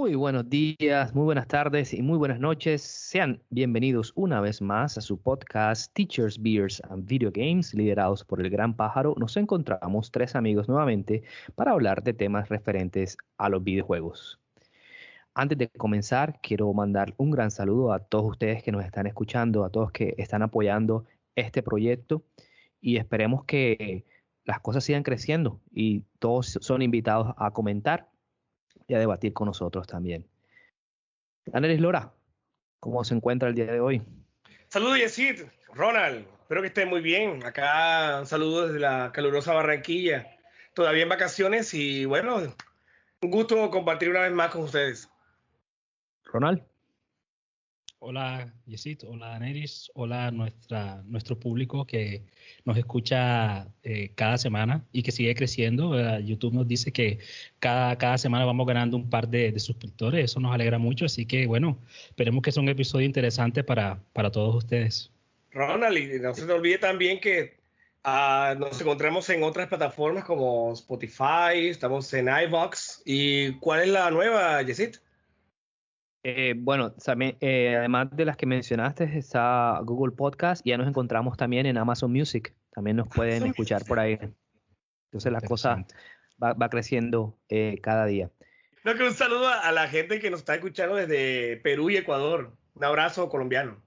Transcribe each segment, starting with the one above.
Muy buenos días, muy buenas tardes y muy buenas noches. Sean bienvenidos una vez más a su podcast Teachers, Beers and Video Games, liderados por el Gran Pájaro. Nos encontramos tres amigos nuevamente para hablar de temas referentes a los videojuegos. Antes de comenzar, quiero mandar un gran saludo a todos ustedes que nos están escuchando, a todos que están apoyando este proyecto y esperemos que las cosas sigan creciendo y todos son invitados a comentar y a debatir con nosotros también. Anelis Lora, ¿cómo se encuentra el día de hoy? Saludos, Yesid, Ronald, espero que estén muy bien. Acá un saludo desde la calurosa Barranquilla. Todavía en vacaciones y bueno, un gusto compartir una vez más con ustedes. Ronald. Hola, Yesid, hola, Neris, hola nuestra, nuestro público que nos escucha eh, cada semana y que sigue creciendo. YouTube nos dice que cada, cada semana vamos ganando un par de, suscriptores, eso nos alegra mucho, así que bueno, esperemos que sea un episodio interesante para, para todos ustedes. Ronald, y no se te olvide también que uh, nos encontramos en otras plataformas como Spotify, estamos en iVox. ¿Y cuál es la nueva, Yesid? Eh, bueno, eh, además de las que mencionaste, está Google Podcast y ya nos encontramos también en Amazon Music. También nos pueden escuchar por ahí. Entonces la cosa va, creciendo eh, cada día. un saludo a la gente que nos está escuchando desde Perú y Ecuador. Un abrazo colombiano.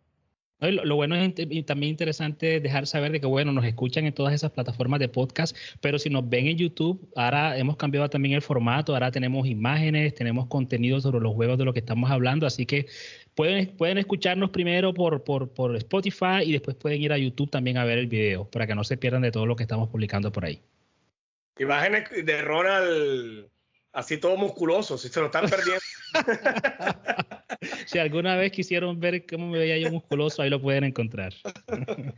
Lo, bueno es también interesante dejar saber de que, bueno, nos escuchan en todas esas plataformas de podcast, pero si nos ven en YouTube, ahora hemos cambiado también el formato, ahora tenemos imágenes, tenemos contenido sobre los juegos de lo que estamos hablando, así que pueden, escucharnos primero por, por Spotify y después pueden ir a YouTube también a ver el video, para que no se pierdan de todo lo que estamos publicando por ahí. Imágenes de Ronald así todo musculoso, si se lo están perdiendo. si alguna vez quisieron ver cómo me veía yo musculoso, ahí lo pueden encontrar.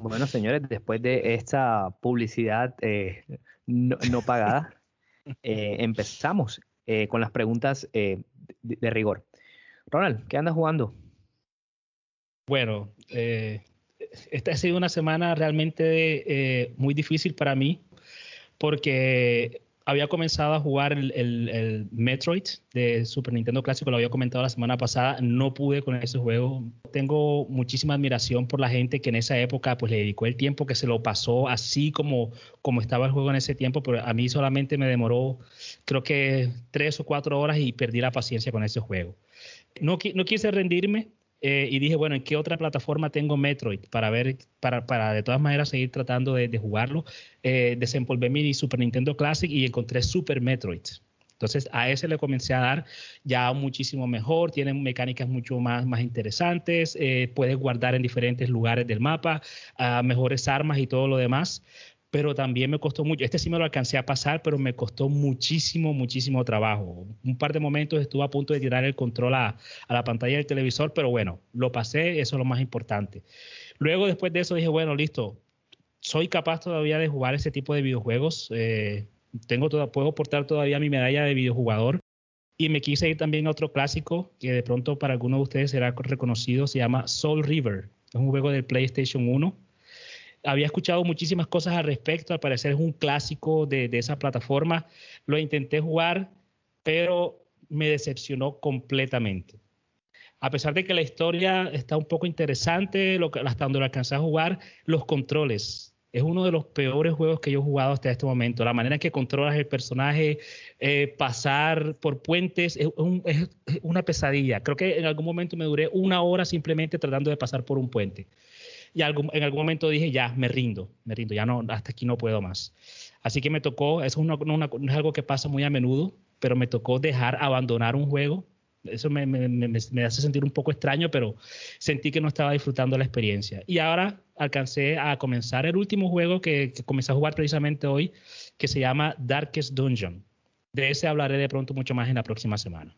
bueno, señores, después de esta publicidad eh, no, pagada, eh, empezamos eh, con las preguntas de, rigor. Ronald, ¿qué andas jugando? Bueno, esta ha sido una semana realmente muy difícil para mí porque había comenzado a jugar el, Metroid de Super Nintendo Clásico, lo había comentado la semana pasada, no pude con ese juego. Tengo muchísima admiración por la gente que en esa época pues le dedicó el tiempo que se lo pasó así como, como estaba el juego en ese tiempo, pero a mí solamente me demoró creo que tres o cuatro horas y perdí la paciencia con ese juego. No, no quise rendirme, eh, y dije, bueno, ¿en qué otra plataforma tengo Metroid? Para ver, para, para de todas maneras seguir tratando de, jugarlo. Eh, mi Super Nintendo Classic y encontré Super Metroid. Entonces a ese le comencé a dar ya muchísimo mejor, tiene mecánicas mucho más, más interesantes, eh, puedes guardar en diferentes lugares del mapa, uh, mejores armas y todo lo demás pero también me costó mucho. Este sí me lo alcancé a pasar, pero me costó muchísimo, muchísimo trabajo. Un par de momentos estuve a punto de tirar el control a, la pantalla del televisor, pero bueno, lo pasé, eso es lo más importante. Luego, después de eso, dije, bueno, listo, soy capaz todavía de jugar ese tipo de videojuegos. Eh, tengo toda, puedo portar todavía mi medalla de videojugador. Y me quise ir también a otro clásico que de pronto para algunos de ustedes será reconocido, se llama Soul River. Es un juego del PlayStation 1 había escuchado muchísimas cosas al respecto, al parecer es un clásico de, esa plataforma. Lo intenté jugar, pero me decepcionó completamente. A pesar de que la historia está un poco interesante, lo hasta donde lo alcancé a jugar, los controles. Es uno de los peores juegos que yo he jugado hasta este momento. La manera en que controlas el personaje, eh, pasar por puentes, es, es, una pesadilla. Creo que en algún momento me duré una hora simplemente tratando de pasar por un puente y en algún momento dije, ya, me rindo, me rindo, ya no, hasta aquí no puedo más. Así que me tocó, eso es, algo que pasa muy a menudo, pero me tocó dejar, abandonar un juego. Eso me, hace sentir un poco extraño, pero sentí que no estaba disfrutando la experiencia. Y ahora alcancé a comenzar el último juego que, que comencé a jugar precisamente hoy, que se llama Darkest Dungeon. De ese hablaré de pronto mucho más en la próxima semana.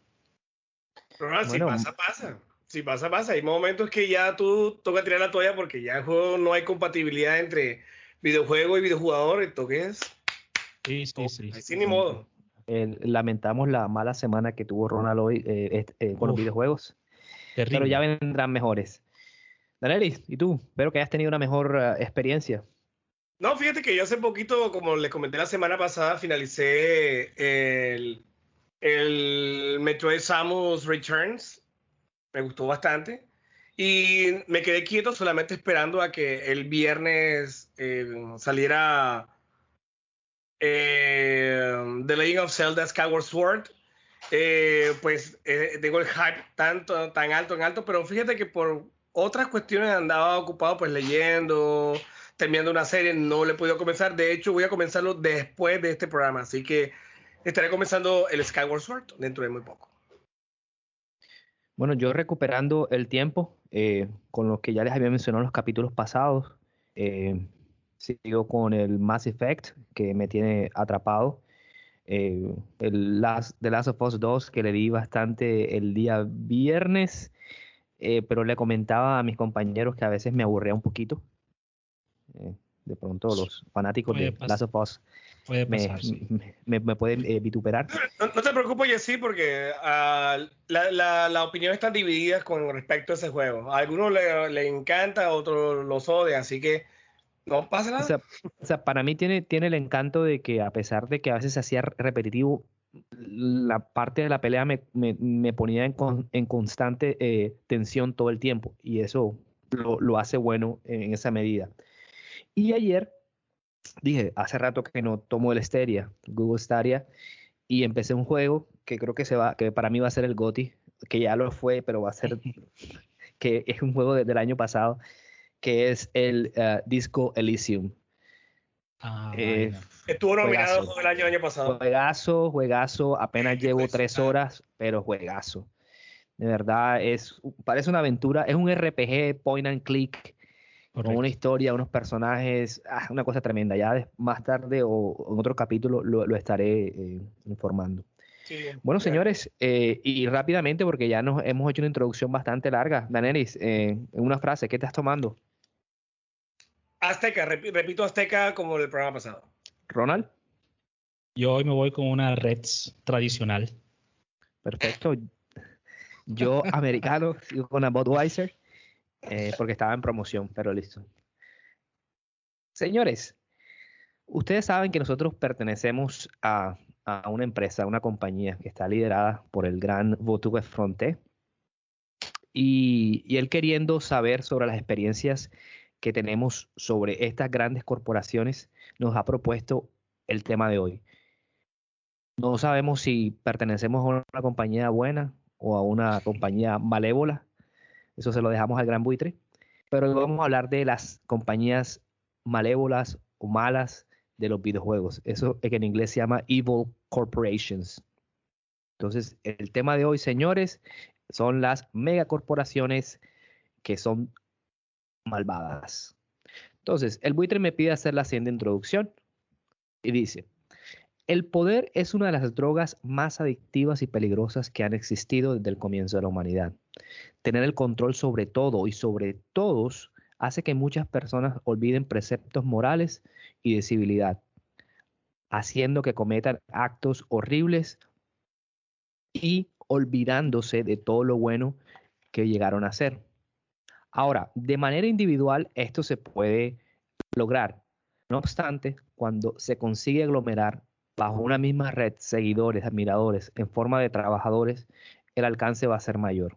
Pero si pasa, pasa. Si pasa, pasa. Hay momentos que ya tú toca tirar la toalla porque ya el juego no hay compatibilidad entre videojuego y videojugador. Entonces, sí, sí, sí. Así ni modo. lamentamos la mala semana que tuvo Ronald hoy eh, eh, con los videojuegos. Pero ya vendrán mejores. Danelis, ¿y tú? Espero que hayas tenido una mejor uh, experiencia. No, fíjate que yo hace poquito, como les comenté la semana pasada, finalicé el, el Metroid Samus Returns. Me gustó bastante. Y me quedé quieto solamente esperando a que el viernes eh, saliera eh, The Legend of Zelda Skyward Sword. Eh, pues eh, tengo el hype tanto, tan alto, en alto, pero fíjate que por otras cuestiones andaba ocupado pues leyendo, terminando una serie, no le he podido comenzar. De hecho, voy a comenzarlo después de este programa, así que estaré comenzando el Skyward Sword dentro de muy poco. Bueno, yo recuperando el tiempo eh, con lo que ya les había mencionado en los capítulos pasados, eh, sigo con el Mass Effect que me tiene atrapado. Eh, el Last, The Last of Us 2 que le di bastante el día viernes, pero le comentaba a mis compañeros que a veces me aburría un poquito de pronto los fanáticos de Last of Us me, pueden eh, vituperar. No, te preocupes, Jessy, porque uh, la, la, opinión está dividida con respecto a ese juego. A algunos le, le encanta, a otros los odia, así que no pasa nada. O sea, para mí tiene, tiene el encanto de que a pesar de que a veces se hacía repetitivo, la parte de la pelea me, me, ponía en, en constante eh, tensión todo el tiempo y eso lo, lo hace bueno en esa medida. Y ayer dije, hace rato que no tomo el Stadia, Google Stadia, y empecé un juego que creo que se va, que para mí va a ser el GOTI, que ya lo fue, pero va a ser, que es un juego del año pasado, que es el uh, Disco Elysium. Ah, eh, Estuvo nominado el año, año pasado. Juegazo, juegazo, apenas llevo tres horas, pero juegazo. De verdad, es, parece una aventura, es un RPG point and click con una historia, unos personajes, ah, una cosa tremenda. Ya más tarde o en otro capítulo lo, estaré eh, informando. bueno, señores, eh, y rápidamente, porque ya nos hemos hecho una introducción bastante larga. Danelis, eh, en una frase, ¿qué estás tomando? Azteca, repito Azteca como el programa pasado. Ronald. Yo hoy me voy con una Reds tradicional. Perfecto. Yo, americano, sigo con una Budweiser. Eh, porque estaba en promoción, pero listo. Señores, ustedes saben que nosotros pertenecemos a, una empresa, a una compañía que está liderada por el gran Votuve Fronte. Y, y él queriendo saber sobre las experiencias que tenemos sobre estas grandes corporaciones, nos ha propuesto el tema de hoy. No sabemos si pertenecemos a una compañía buena o a una compañía malévola, eso se lo dejamos al gran buitre. Pero vamos a hablar de las compañías malévolas o malas de los videojuegos. Eso que en inglés se llama Evil Corporations. Entonces, el tema de hoy, señores, son las megacorporaciones que son malvadas. Entonces, el buitre me pide hacer la siguiente introducción y dice, el poder es una de las drogas más adictivas y peligrosas que han existido desde el comienzo de la humanidad. Tener el control sobre todo y sobre todos hace que muchas personas olviden preceptos morales y de civilidad, haciendo que cometan actos horribles y olvidándose de todo lo bueno que llegaron a hacer. Ahora, de manera individual esto se puede lograr. No obstante, cuando se consigue aglomerar bajo una misma red, seguidores, admiradores, en forma de trabajadores, el alcance va a ser mayor.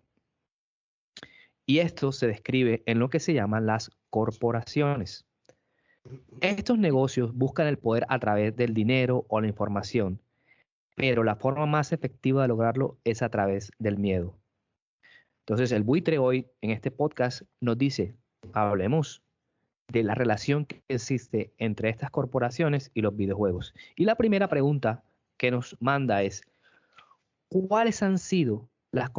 Y esto se describe en lo que se llaman las corporaciones. Estos negocios buscan el poder a través del dinero o la información, pero la forma más efectiva de lograrlo es a través del miedo. Entonces, el buitre hoy en este podcast nos dice, hablemos de la relación que existe entre estas corporaciones y los videojuegos. Y la primera pregunta que nos manda es, ¿cuáles han sido las,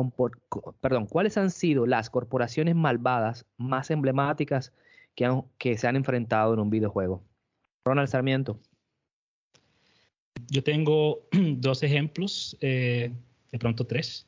perdón, ¿cuáles han sido las corporaciones malvadas más emblemáticas que, se han enfrentado en un videojuego? Ronald Sarmiento. Yo tengo dos ejemplos, eh, de pronto tres.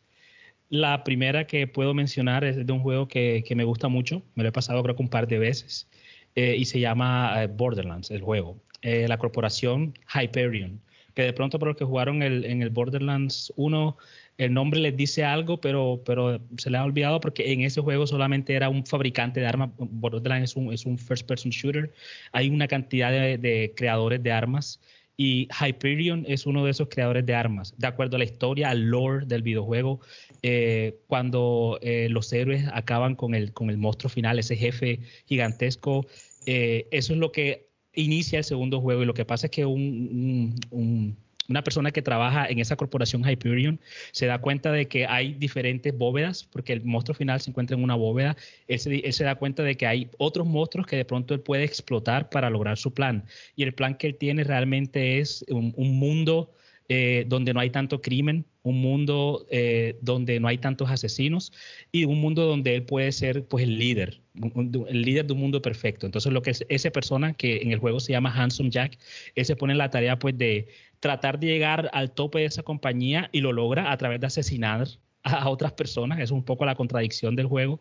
La primera que puedo mencionar es de un juego que, que me gusta mucho, me lo he pasado creo que un par de veces, eh, y se llama eh, Borderlands, el juego. Eh, la corporación Hyperion, que de pronto por los que jugaron el, en el Borderlands 1, el nombre les dice algo, pero, pero se le ha olvidado porque en ese juego solamente era un fabricante de armas. Borderlands es un, es un first person shooter. Hay una cantidad de creadores de armas y Hyperion es uno de esos creadores de armas. De acuerdo a la historia, al lore del videojuego, eh, cuando eh, los héroes acaban con el, con el monstruo final, ese jefe gigantesco, eh, eso es lo que inicia el segundo juego. Y lo que pasa es que un, un una persona que trabaja en esa corporación Hyperion se da cuenta de que hay diferentes bóvedas, porque el monstruo final se encuentra en una bóveda. Él se, da cuenta de que hay otros monstruos que de pronto él puede explotar para lograr su plan. Y el plan que él tiene realmente es un, mundo eh, donde no hay tanto crimen, un mundo eh, donde no hay tantos asesinos y un mundo donde él puede ser pues el líder, el líder de un mundo perfecto. Entonces lo que es esa persona que en el juego se llama Handsome Jack, él se pone en la tarea pues de tratar de llegar al tope de esa compañía y lo logra a través de asesinar a otras personas, es un poco la contradicción del juego,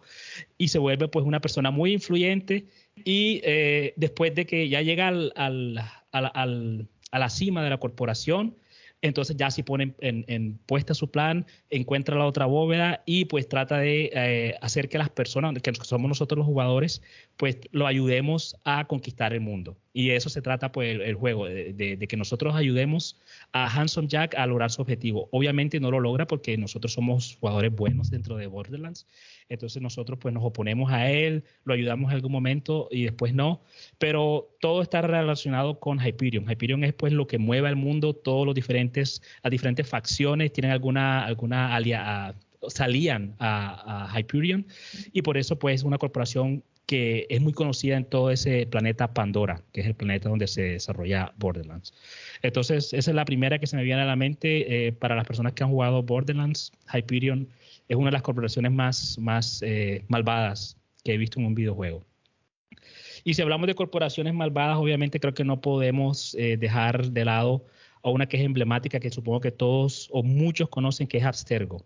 y se vuelve pues una persona muy influyente y eh, después de que ya llega al, al, al, a la cima de la corporación, entonces ya si pone en, puesta su plan, encuentra la otra bóveda y pues trata de eh, hacer que las personas, que somos nosotros los jugadores, pues lo ayudemos a conquistar el mundo. Y eso se trata pues el, juego, de, que nosotros ayudemos a Handsome Jack a lograr su objetivo. Obviamente no lo logra porque nosotros somos jugadores buenos dentro de Borderlands, entonces nosotros pues nos oponemos a él, lo ayudamos en algún momento y después no, pero todo está relacionado con Hyperion. Hyperion es pues lo que mueve al mundo, todos los diferentes, las diferentes facciones tienen alguna, alguna alia, salían a, a, Hyperion y por eso pues una corporación que es muy conocida en todo ese planeta Pandora, que es el planeta donde se desarrolla Borderlands. Entonces, esa es la primera que se me viene a la mente eh, para las personas que han jugado Borderlands. Hyperion es una de las corporaciones más, más eh, malvadas que he visto en un videojuego. Y si hablamos de corporaciones malvadas, obviamente creo que no podemos eh, dejar de lado a una que es emblemática, que supongo que todos o muchos conocen, que es Abstergo,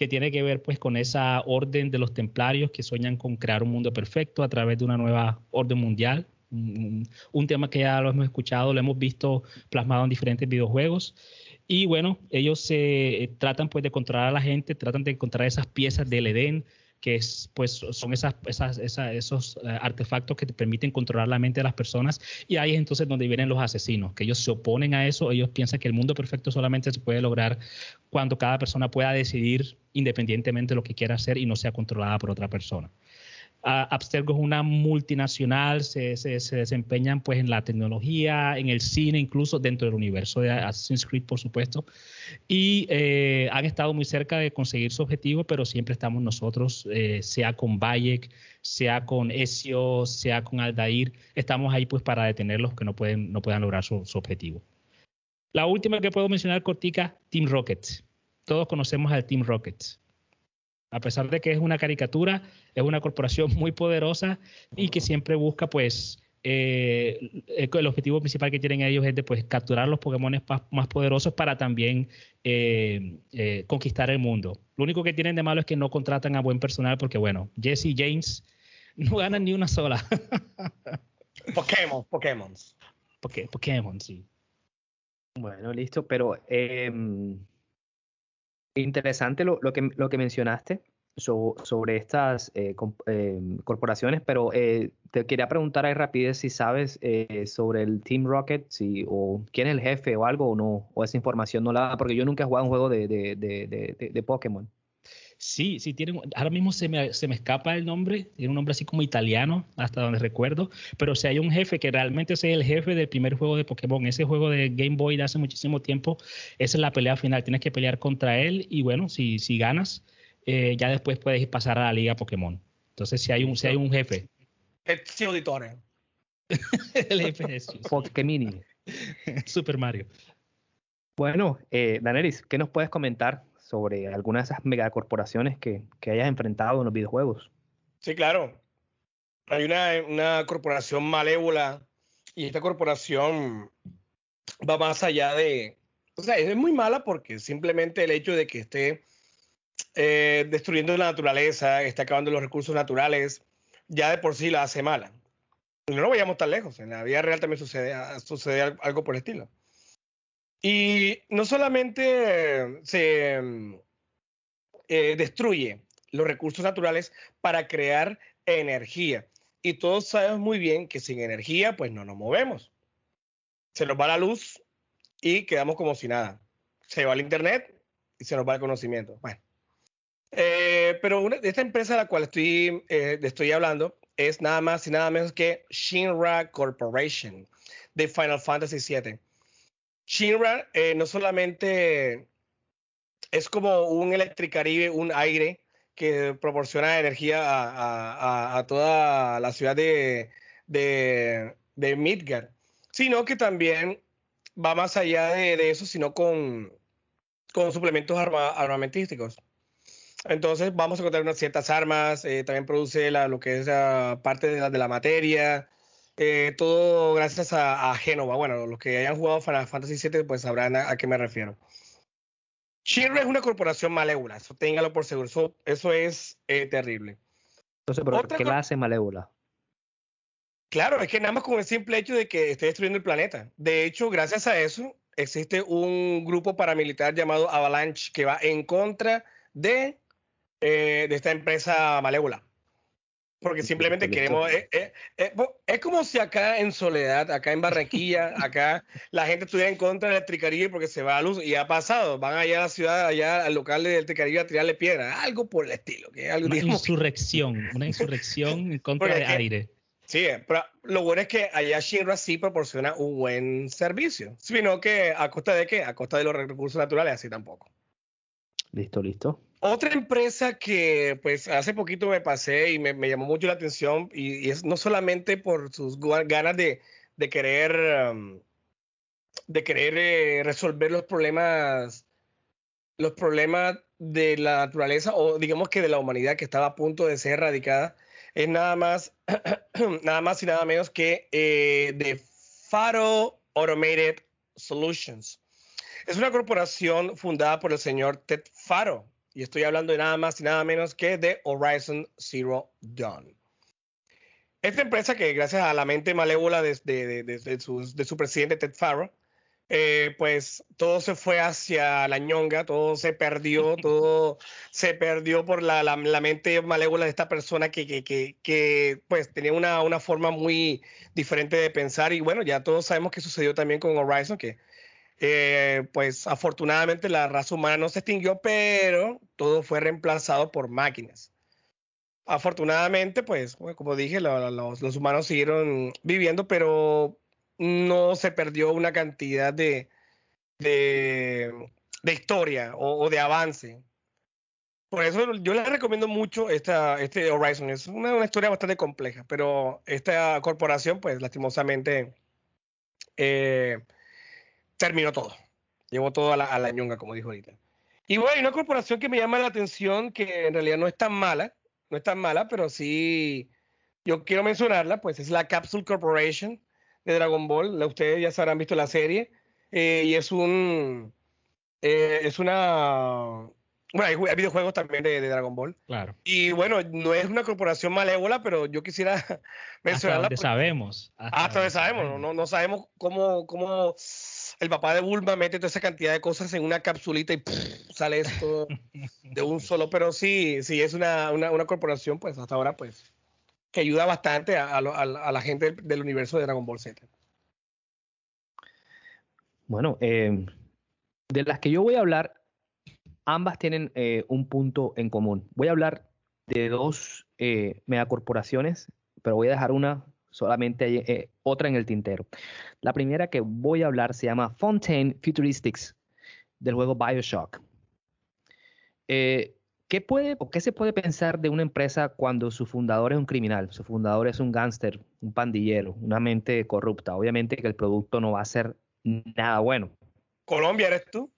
que tiene que ver pues con esa orden de los templarios que sueñan con crear un mundo perfecto a través de una nueva orden mundial. Un, tema que ya lo hemos escuchado, lo hemos visto plasmado en diferentes videojuegos y bueno, ellos se tratan pues de controlar a la gente, tratan de encontrar esas piezas del Edén, que es, pues son esas, esas, esos eh, artefactos que te permiten controlar la mente de las personas. Y ahí es entonces donde vienen los asesinos, que ellos se oponen a eso, ellos piensan que el mundo perfecto solamente se puede lograr cuando cada persona pueda decidir independientemente de lo que quiera hacer y no sea controlada por otra persona. Abstergo es una multinacional, se, se, desempeñan pues en la tecnología, en el cine, incluso dentro del universo de Assassin's Creed, por supuesto, y eh, han estado muy cerca de conseguir su objetivo, pero siempre estamos nosotros, eh, sea con Bayek, sea con Ezio, sea con Aldair, estamos ahí pues para detenerlos que no, pueden, no puedan lograr su, su objetivo. La última que puedo mencionar, cortica, Team Rocket. Todos conocemos al Team Rocket a pesar de que es una caricatura, es una corporación muy poderosa y que siempre busca, pues, eh, el objetivo principal que tienen ellos es de pues, capturar los Pokémon más poderosos para también eh, eh, conquistar el mundo. Lo único que tienen de malo es que no contratan a buen personal porque, bueno, Jesse y James no ganan ni una sola. Pokémon, Pokémon. Pokémon, sí. Bueno, listo, pero em, Interesante lo, que, lo que mencionaste sobre estas eh, eh, corporaciones, pero eh, te quería preguntar ahí rapidez si sabes sobre el Team Rocket, si, o quién es el jefe o algo, o no, o esa información no la da, porque yo nunca he jugado un juego de, de, de, de Pokémon. Sí, sí, tiene, ahora mismo se me, se me escapa el nombre, tiene un nombre así como italiano, hasta donde recuerdo, pero si hay un jefe que realmente es el jefe del primer juego de Pokémon, ese juego de Game Boy de hace muchísimo tiempo, esa es la pelea final, tienes que pelear contra él y bueno, si, si ganas, eh, ya después puedes pasar a la liga Pokémon. Entonces, si hay un, si hay un jefe. El auditore. el jefe es Pokémon. Super Mario. Bueno, eh, Daneris, ¿qué nos puedes comentar sobre alguna de esas megacorporaciones que, que hayas enfrentado en los videojuegos. Sí, claro. Hay una, una corporación malévola y esta corporación va más allá de... O sea, es muy mala porque simplemente el hecho de que esté eh, destruyendo la naturaleza, está acabando los recursos naturales, ya de por sí la hace mala. No nos vayamos tan lejos, en la vida real también sucede, sucede algo por el estilo. Y no solamente se eh, destruye los recursos naturales para crear energía. Y todos sabemos muy bien que sin energía, pues no nos movemos. Se nos va la luz y quedamos como si nada. Se va el internet y se nos va el conocimiento. Bueno. Eh, pero una, esta empresa de la cual estoy, eh, estoy hablando es nada más y nada menos que Shinra Corporation de Final Fantasy VII. Shinra eh, no solamente es como un electricaribe, un aire que proporciona energía a, toda la ciudad de, de, Midgard, sino que también va más allá de, eso, sino con, suplementos armamentísticos. Entonces vamos a encontrar unas ciertas armas, eh, también produce la, lo que es la parte de la materia, eh, todo gracias a, a, Genova. Bueno, los que hayan jugado Final Fantasy VII pues sabrán a, qué me refiero. Shinra es una corporación malévola, eso téngalo por seguro, eso, es eh, terrible. Entonces, ¿pero qué la hace malévola? Claro, es que nada más con el simple hecho de que esté destruyendo el planeta. De hecho, gracias a eso, existe un grupo paramilitar llamado Avalanche que va en contra de, eh, de esta empresa malévola porque simplemente queremos. Eh, eh, eh, es como si acá en Soledad, acá en Barranquilla, acá la gente estuviera en contra de Electricaribe porque se va a luz y ha pasado. Van allá a la ciudad, allá al local de Electricaribe a tirarle piedra, algo por el estilo. Que algo, una insurrección, una insurrección en contra de aire. Sí, pero lo bueno es que allá Shinra sí proporciona un buen servicio, sino que a costa de qué? A costa de los recursos naturales, así tampoco. Listo, listo. Otra empresa que pues hace poquito me pasé y me, llamó mucho la atención y, es no solamente por sus ganas de, querer um, de querer eh, resolver los problemas los problemas de la naturaleza o digamos que de la humanidad que estaba a punto de ser erradicada es nada más nada más y nada menos que eh, de Faro Automated Solutions. Es una corporación fundada por el señor Ted Faro, y estoy hablando de nada más y nada menos que de Horizon Zero Dawn. Esta empresa que gracias a la mente malévola de, de, su, presidente Ted Faro, eh, pues todo se fue hacia la ñonga, todo se perdió, todo se perdió por la, la, mente malévola de esta persona que, que, que, que pues tenía una, una, forma muy diferente de pensar y bueno, ya todos sabemos que sucedió también con Horizon, que eh, pues afortunadamente la raza humana no se extinguió, pero todo fue reemplazado por máquinas. Afortunadamente, pues, como dije, los, humanos siguieron viviendo, pero no se perdió una cantidad de, de, historia o, de avance. Por eso yo les recomiendo mucho esta, este Horizon. Es una, una historia bastante compleja, pero esta corporación, pues, lastimosamente, eh, terminó todo. Llevó todo a la, a ñonga, como dijo ahorita. Y bueno, hay una corporación que me llama la atención, que en realidad no es tan mala, no es tan mala, pero sí yo quiero mencionarla, pues es la Capsule Corporation de Dragon Ball. Ustedes ya se habrán visto la serie. Eh, y es un. Eh, es una. Bueno, hay, videojuegos también de, Dragon Ball. Claro. Y bueno, no es una corporación malévola, pero yo quisiera mencionarla. Hasta donde sabemos. Hasta, donde sabemos. No, no, sabemos cómo, cómo el papá de Bulma mete toda esa cantidad de cosas en una capsulita y sale esto de un solo. Pero sí, sí, es una, corporación, pues hasta ahora, pues, que ayuda bastante a, la gente del universo de Dragon Ball Z. Bueno, eh, de las que yo voy a hablar, ambas tienen eh, un punto en común. Voy a hablar de dos eh, megacorporaciones, pero voy a dejar una solamente hay eh, otra en el tintero. La primera que voy a hablar se llama Fontaine Futuristics del juego Bioshock. Eh, ¿Qué puede o qué se puede pensar de una empresa cuando su fundador es un criminal, su fundador es un gángster, un pandillero, una mente corrupta? Obviamente que el producto no va a ser nada bueno. ¿Colombia eres tú?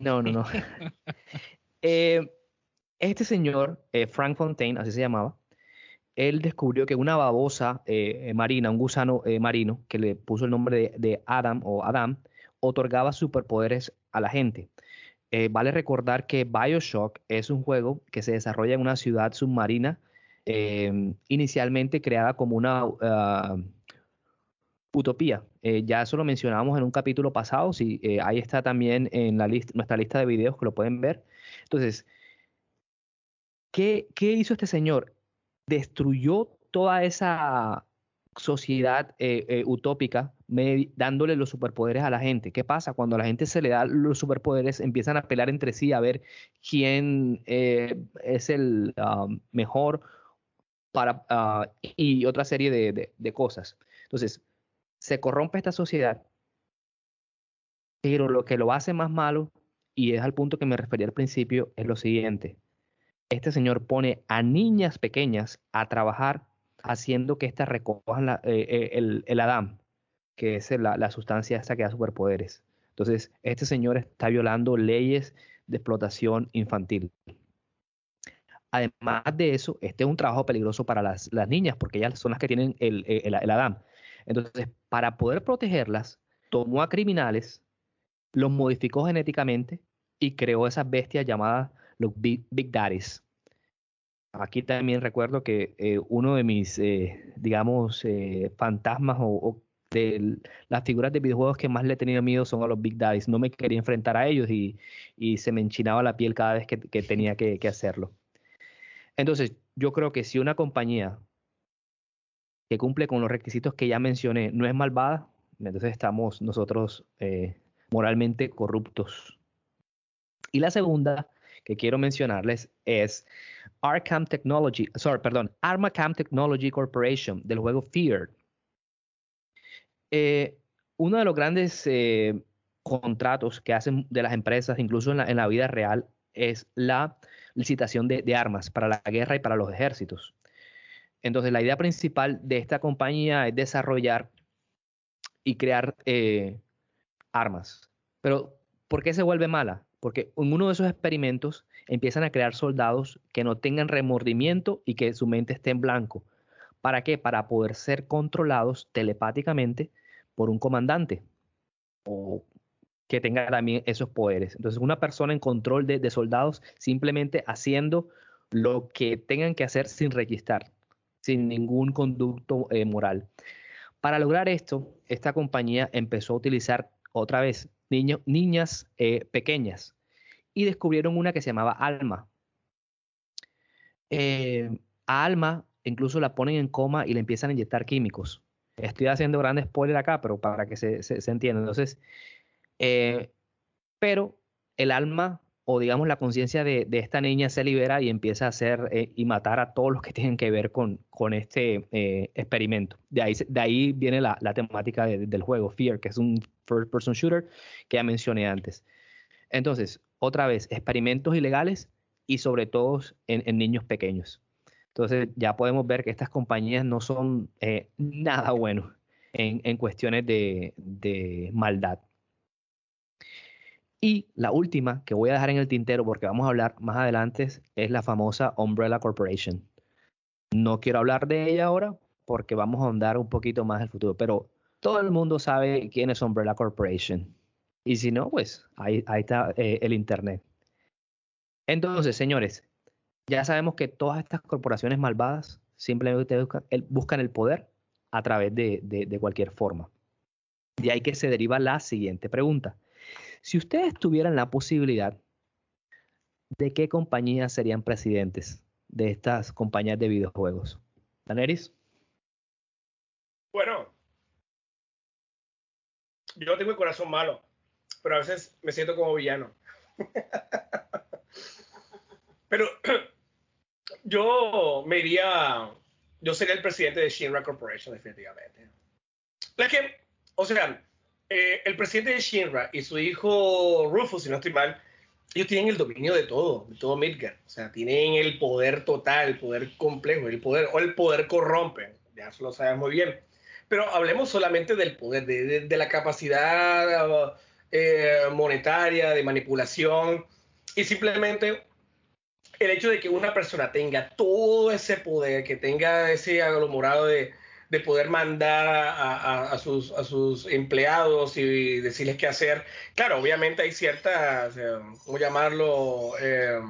No, no, no. Eh, este señor, Frank Fontaine, así se llamaba, él descubrió que una babosa eh, marina, un gusano eh, marino, que le puso el nombre de, Adam o Adam, otorgaba superpoderes a la gente. eh, vale recordar que Bioshock es un juego que se desarrolla en una ciudad submarina, eh, inicialmente creada como una ah, utopía. Eh, ya eso lo mencionamos en un capítulo pasado, si, ahí está también en nuestra lista de videos que lo pueden ver. Entonces, ¿qué, qué hizo este señor? Destruyó toda esa sociedad eh, eh, utópica dándole los superpoderes a la gente. ¿Qué pasa? Cuando a la gente se le da los superpoderes, empiezan a pelear entre sí a ver quién eh, es el um, mejor para, uh, y otra serie de, de cosas. Entonces, se corrompe esta sociedad, pero lo que lo hace más malo, y es al punto que me refería al principio, es lo siguiente. Este señor pone a niñas pequeñas a trabajar haciendo que éstas recojan eh, eh, el, Adam, que es la, sustancia esta que da superpoderes. Entonces, este señor está violando leyes de explotación infantil. Además de eso, este es un trabajo peligroso para las, niñas, porque ellas son las que tienen el, el, Adam. Entonces, para poder protegerlas, tomó a criminales, los modificó genéticamente y creó esas bestias llamadas los Big, Big Daddies aquí también recuerdo que eh, uno de mis, eh, digamos, eh, fantasmas o, de las figuras de videojuegos que más le he tenido miedo son a los Big Daddies. No me quería enfrentar a ellos y, se me enchinaba la piel cada vez que, tenía que, hacerlo. Entonces, yo creo que si una compañía que cumple con los requisitos que ya mencioné no es malvada, entonces estamos nosotros moralmente corruptos. Y la segunda que quiero mencionarles es Arkham Technology, sorry, perdón, Armacam Technology Corporation del juego Fear. Eh, uno de los grandes eh, contratos que hacen de las empresas, incluso en la, vida real, es la licitación de, armas para la guerra y para los ejércitos. Entonces, la idea principal de esta compañía es desarrollar y crear eh, armas. Pero, ¿por qué se vuelve mala? Porque en uno de esos experimentos empiezan a crear soldados que no tengan remordimiento y que su mente esté en blanco. ¿Para qué? Para poder ser controlados telepáticamente por un comandante o que tenga también esos poderes. Entonces, una persona en control de, soldados simplemente haciendo lo que tengan que hacer sin registrar, sin ningún conducto eh, moral. Para lograr esto, esta compañía empezó a utilizar otra vez niñas eh, pequeñas y descubrieron una que se llamaba Alma. Eh, a Alma incluso la ponen en coma y le empiezan a inyectar químicos. Estoy haciendo grandes spoiler acá, pero para que se, se, entienda. Entonces, eh, pero el alma o digamos la conciencia de, esta niña se libera y empieza a hacer y matar a todos los que tienen que ver con, con este experimento. De ahí, de ahí viene la, temática del juego, Fear, que es un first person shooter que ya mencioné antes. Entonces, otra vez, experimentos ilegales y sobre todo en, niños pequeños. Entonces, ya podemos ver que estas compañías no son eh, nada buenos en, cuestiones de, de maldad. Y la última que voy a dejar en el tintero porque vamos a hablar más adelante es la famosa Umbrella Corporation. No quiero hablar de ella ahora porque vamos a ahondar un poquito más el futuro, pero todo el mundo sabe quién es Umbrella Corporation. Y si no, pues ahí, está eh, el Internet. Entonces, señores, ya sabemos que todas estas corporaciones malvadas simplemente buscan el, poder a través de, de cualquier forma. De ahí que se deriva la siguiente pregunta. Si ustedes tuvieran la posibilidad, ¿de qué compañías serían presidentes de estas compañías de videojuegos? ¿Daneris? Bueno, yo tengo el corazón malo, pero a veces me siento como villano. pero yo me iría, yo sería el presidente de Shinra Corporation, definitivamente. O sea, eh, el presidente de Shinra y su hijo Rufus, si no estoy mal, ellos tienen el dominio de todo, de todo Midgar. O sea, tienen el poder total, el poder complejo, el poder, o el poder corrompe. Ya lo sabemos muy bien. Pero hablemos solamente del poder, de, la capacidad eh, monetaria, de manipulación, y simplemente el hecho de que una persona tenga todo ese poder, que tenga ese aglomerado de, de poder mandar a, sus, a sus empleados y decirles qué hacer. Claro, obviamente hay ciertas, eh, ¿cómo llamarlo? Eh,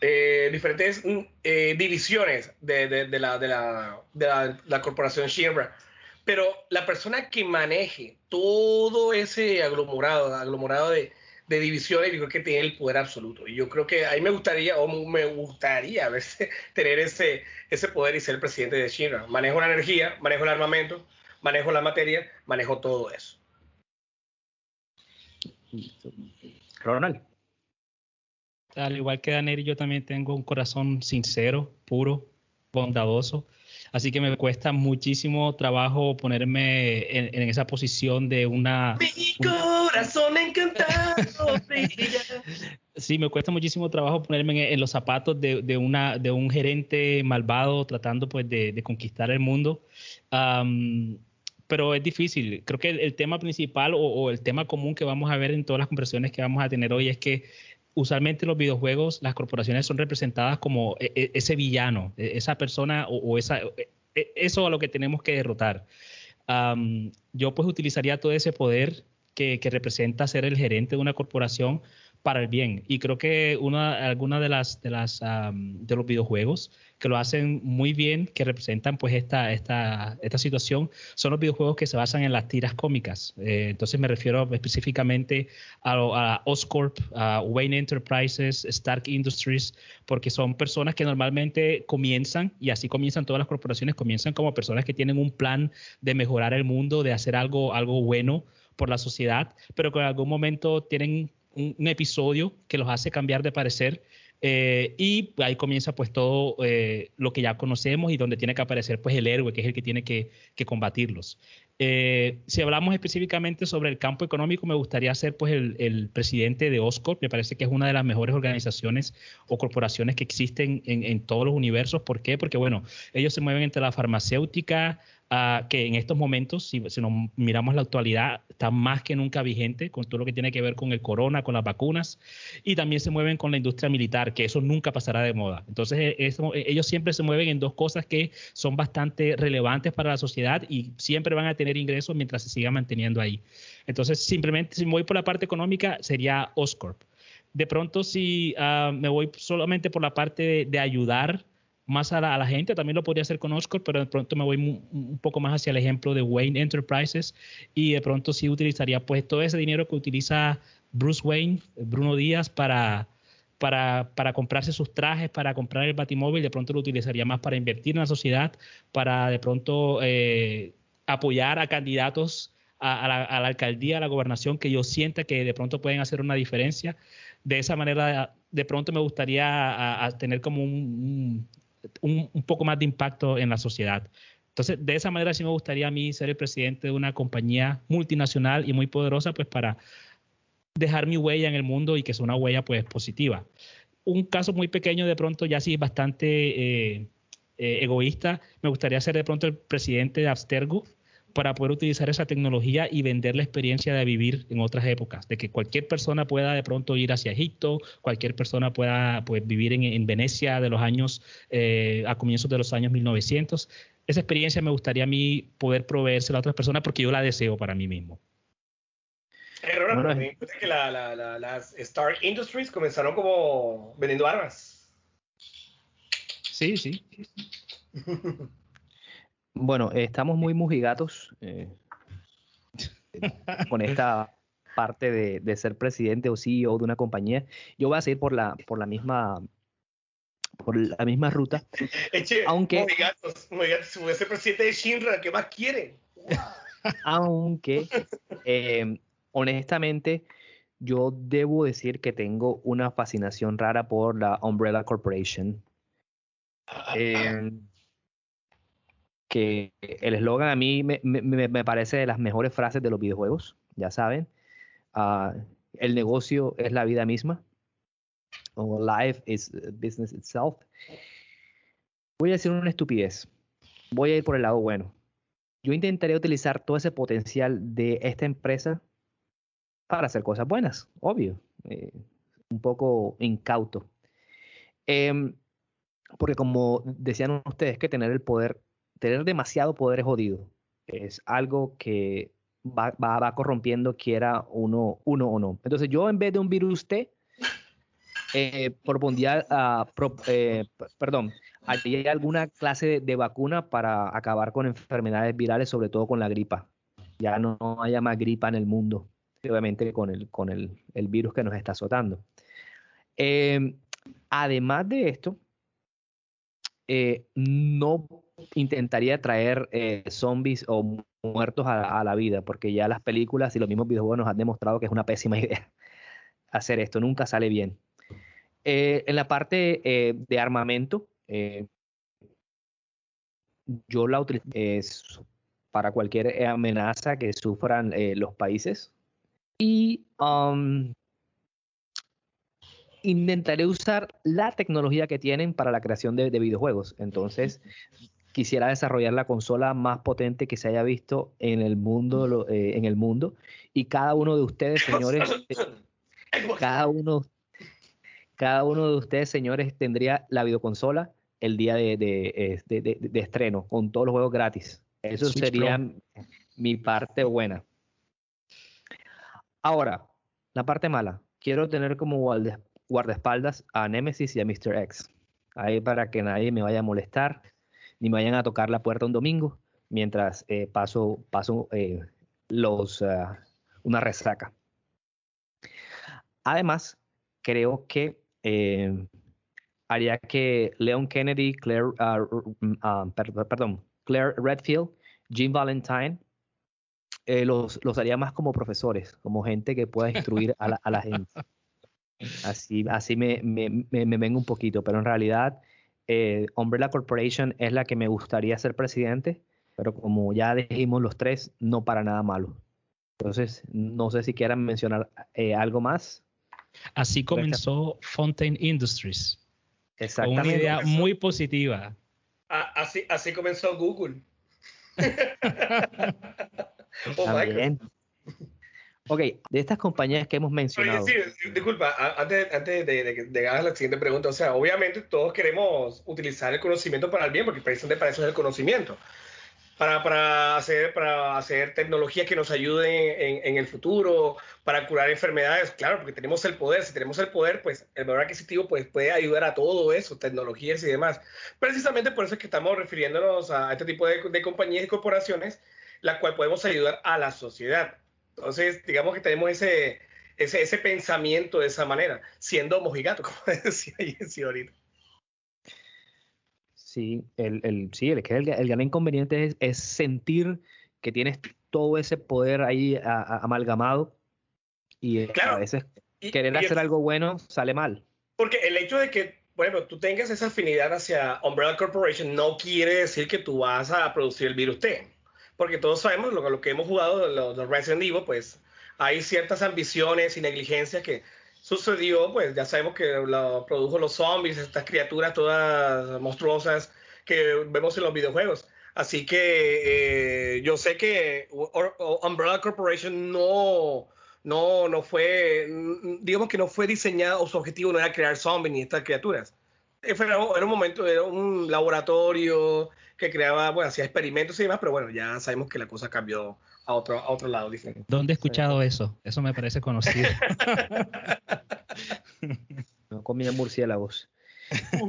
eh, diferentes divisiones de, de, la, de, la, de la, corporación Shinra. Pero la persona que maneje todo ese aglomerado, aglomerado de, de divisiones, yo creo que tiene el poder absoluto. Y yo creo que ahí me gustaría, o me gustaría tener ese, ese poder y ser el presidente de China. Manejo la energía, manejo el armamento, manejo la materia, manejo todo eso. Ronald. Al igual que Daniel, yo también tengo un corazón sincero, puro, bondadoso. Así que me cuesta muchísimo trabajo ponerme en, esa posición de una... Mi corazón encantado Sí, me cuesta muchísimo trabajo ponerme en, los zapatos de, una, de un gerente malvado tratando pues de, conquistar el mundo. pero es difícil. Creo que el, tema principal o, el tema común que vamos a ver en todas las conversaciones que vamos a tener hoy es que usualmente en los videojuegos las corporaciones son representadas como e, e, ese villano, e, esa persona o, esa, eso a lo que tenemos que derrotar. yo pues utilizaría todo ese poder que, representa ser el gerente de una corporación para el bien. Y creo que una, alguna de las, de las de los videojuegos que lo hacen muy bien, que representan pues esta, esta, esta situación, son los videojuegos que se basan en las tiras cómicas. Eh, entonces me refiero específicamente a, a, Oscorp, a Wayne Enterprises, Stark Industries, porque son personas que normalmente comienzan, y así comienzan todas las corporaciones, comienzan como personas que tienen un plan de mejorar el mundo, de hacer algo, algo bueno por la sociedad, pero que en algún momento tienen un, episodio que los hace cambiar de parecer eh, y ahí comienza pues todo eh, lo que ya conocemos y donde tiene que aparecer pues el héroe, que es el que tiene que, combatirlos. Eh, si hablamos específicamente sobre el campo económico, me gustaría ser pues el, presidente de Oscorp. Me parece que es una de las mejores organizaciones o corporaciones que existen en, en todos los universos. ¿Por qué? Porque bueno, ellos se mueven entre la farmacéutica, que en estos momentos, si, si, nos miramos la actualidad, está más que nunca vigente con todo lo que tiene que ver con el corona, con las vacunas, y también se mueven con la industria militar, que eso nunca pasará de moda. Entonces, e, e, ellos siempre se mueven en dos cosas que son bastante relevantes para la sociedad y siempre van a tener ingresos mientras se siga manteniendo ahí. Entonces, simplemente, si me voy por la parte económica, sería Oscorp. De pronto, si ah, me voy solamente por la parte de ayudar más a la, gente, también lo podría hacer con Oscar, pero de pronto me voy un poco más hacia el ejemplo de Wayne Enterprises y de pronto sí utilizaría pues todo ese dinero que utiliza Bruce Wayne, Bruno Díaz para, para, para comprarse sus trajes, para comprar el batimóvil, de pronto lo utilizaría más para invertir en la sociedad, para de pronto eh, apoyar a candidatos a, la, alcaldía, a la gobernación, que yo sienta que de pronto pueden hacer una diferencia. De esa manera, de pronto me gustaría tener como un, un, poco más de impacto en la sociedad. Entonces, de esa manera sí me gustaría a mí ser el presidente de una compañía multinacional y muy poderosa, pues para dejar mi huella en el mundo y que sea una huella pues positiva. Un caso muy pequeño de pronto, ya sí bastante eh, eh, egoísta, me gustaría ser de pronto el presidente de Abstergo, para poder utilizar esa tecnología y vender la experiencia de vivir en otras épocas, de que cualquier persona pueda de pronto ir hacia Egipto, cualquier persona pueda pues, vivir en, Venecia de los años, eh, a comienzos de los años 1900. Esa experiencia me gustaría a mí poder proveérsela a otras personas porque yo la deseo para mí mismo. Ronald, me que las Stark Industries comenzaron como vendiendo armas. Sí, sí. Bueno, estamos muy mujigatos eh, con esta parte de, ser presidente o CEO de una compañía. Yo voy a seguir por la, por la misma por la misma ruta. Eche, aunque mujigatos, mujigatos, ese presidente de Shinra, ¿qué más quiere? aunque eh, honestamente yo debo decir que tengo una fascinación rara por la Umbrella Corporation. Eh, que el eslogan a mí me, me, parece de las mejores frases de los videojuegos, ya saben. Ah, el negocio es la vida misma. O life is business itself. Voy a decir una estupidez. Voy a ir por el lado bueno. Yo intentaré utilizar todo ese potencial de esta empresa para hacer cosas buenas, obvio. Eh, un poco incauto. Em, porque como decían ustedes, que tener el poder tener demasiado poder es jodido. Es algo que va, va, corrompiendo quiera uno, uno o no. Entonces yo en vez de un virus T, eh, propondría, eh, perdón, ¿hay alguna clase de, vacuna para acabar con enfermedades virales, sobre todo con la gripa? Ya no, haya más gripa en el mundo, obviamente con el, con el, virus que nos está azotando. Eh, además de esto, eh, no intentaría traer eh, zombies o muertos a, la vida, porque ya las películas y los mismos videojuegos nos han demostrado que es una pésima idea hacer esto, nunca sale bien. Eh, en la parte de armamento, yo la utilizo para cualquier amenaza que sufran los países. Y um, intentaré usar la tecnología que tienen para la creación de, videojuegos. Entonces, quisiera desarrollar la consola más potente que se haya visto en el mundo, eh, en el mundo. Y cada uno de ustedes, señores, cada uno, cada uno de ustedes, señores, tendría la videoconsola el día de, de, estreno, con todos los juegos gratis. Eso sería mi parte buena. Ahora, la parte mala. Quiero tener como guardaespaldas a Nemesis y a Mr. X. Ahí para que nadie me vaya a molestar, ni me vayan a tocar la puerta un domingo mientras eh, paso, paso eh, los, ah, una resaca. Además, creo que eh, haría que Leon Kennedy, Claire, ah, ah, perdón, Claire Redfield, Jim Valentine, los, los, haría más como profesores, como gente que pueda instruir a la, a la gente. Así, así me, me, me, vengo un poquito, pero en realidad eh, Umbrella Corporation es la que me gustaría ser presidente, pero como ya dijimos los tres, no para nada malo. Entonces, no sé si quieran mencionar eh, algo más. Así comenzó Fontaine Industries. Exactamente. Una idea muy positiva. Así, así comenzó Google. oh, Ok, de estas compañías que hemos mencionado. Sí, disculpa, antes, antes de, de, de, la siguiente pregunta, o sea, obviamente todos queremos utilizar el conocimiento para el bien, porque precisamente para eso es el conocimiento. Para, para, hacer, para hacer tecnologías que nos ayuden en, en, el futuro, para curar enfermedades, claro, porque tenemos el poder. Si tenemos el poder, pues el valor adquisitivo pues, puede ayudar a todo eso, tecnologías y demás. Precisamente por eso es que estamos refiriéndonos a este tipo de, de compañías y corporaciones, la cual podemos ayudar a la sociedad entonces, digamos que tenemos ese, ese, ese pensamiento de esa manera, siendo mojigato, como decía Jesse ahorita. Sí, el, el, sí, el, el, el gran inconveniente es, es, sentir que tienes todo ese poder ahí amalgamado y eh, a veces querer hacer algo bueno sale mal. Porque el hecho de que, bueno, tú tengas esa afinidad hacia Umbrella Corporation no quiere decir que tú vas a producir el virus T porque todos sabemos lo, lo que hemos jugado los, los Resident Evil, pues hay ciertas ambiciones y negligencias que sucedió, pues ya sabemos que lo produjo los zombies, estas criaturas todas monstruosas que vemos en los videojuegos. Así que eh, yo sé que Umbrella Corporation no, no, no fue, digamos que no fue diseñado, o su objetivo no era crear zombies ni estas criaturas. Era un momento, era un laboratorio que creaba, bueno, hacía experimentos y demás, pero bueno, ya sabemos que la cosa cambió a otro, a otro lado diferente. ¿Dónde he escuchado eso? Eso me parece conocido. no comía murciélagos.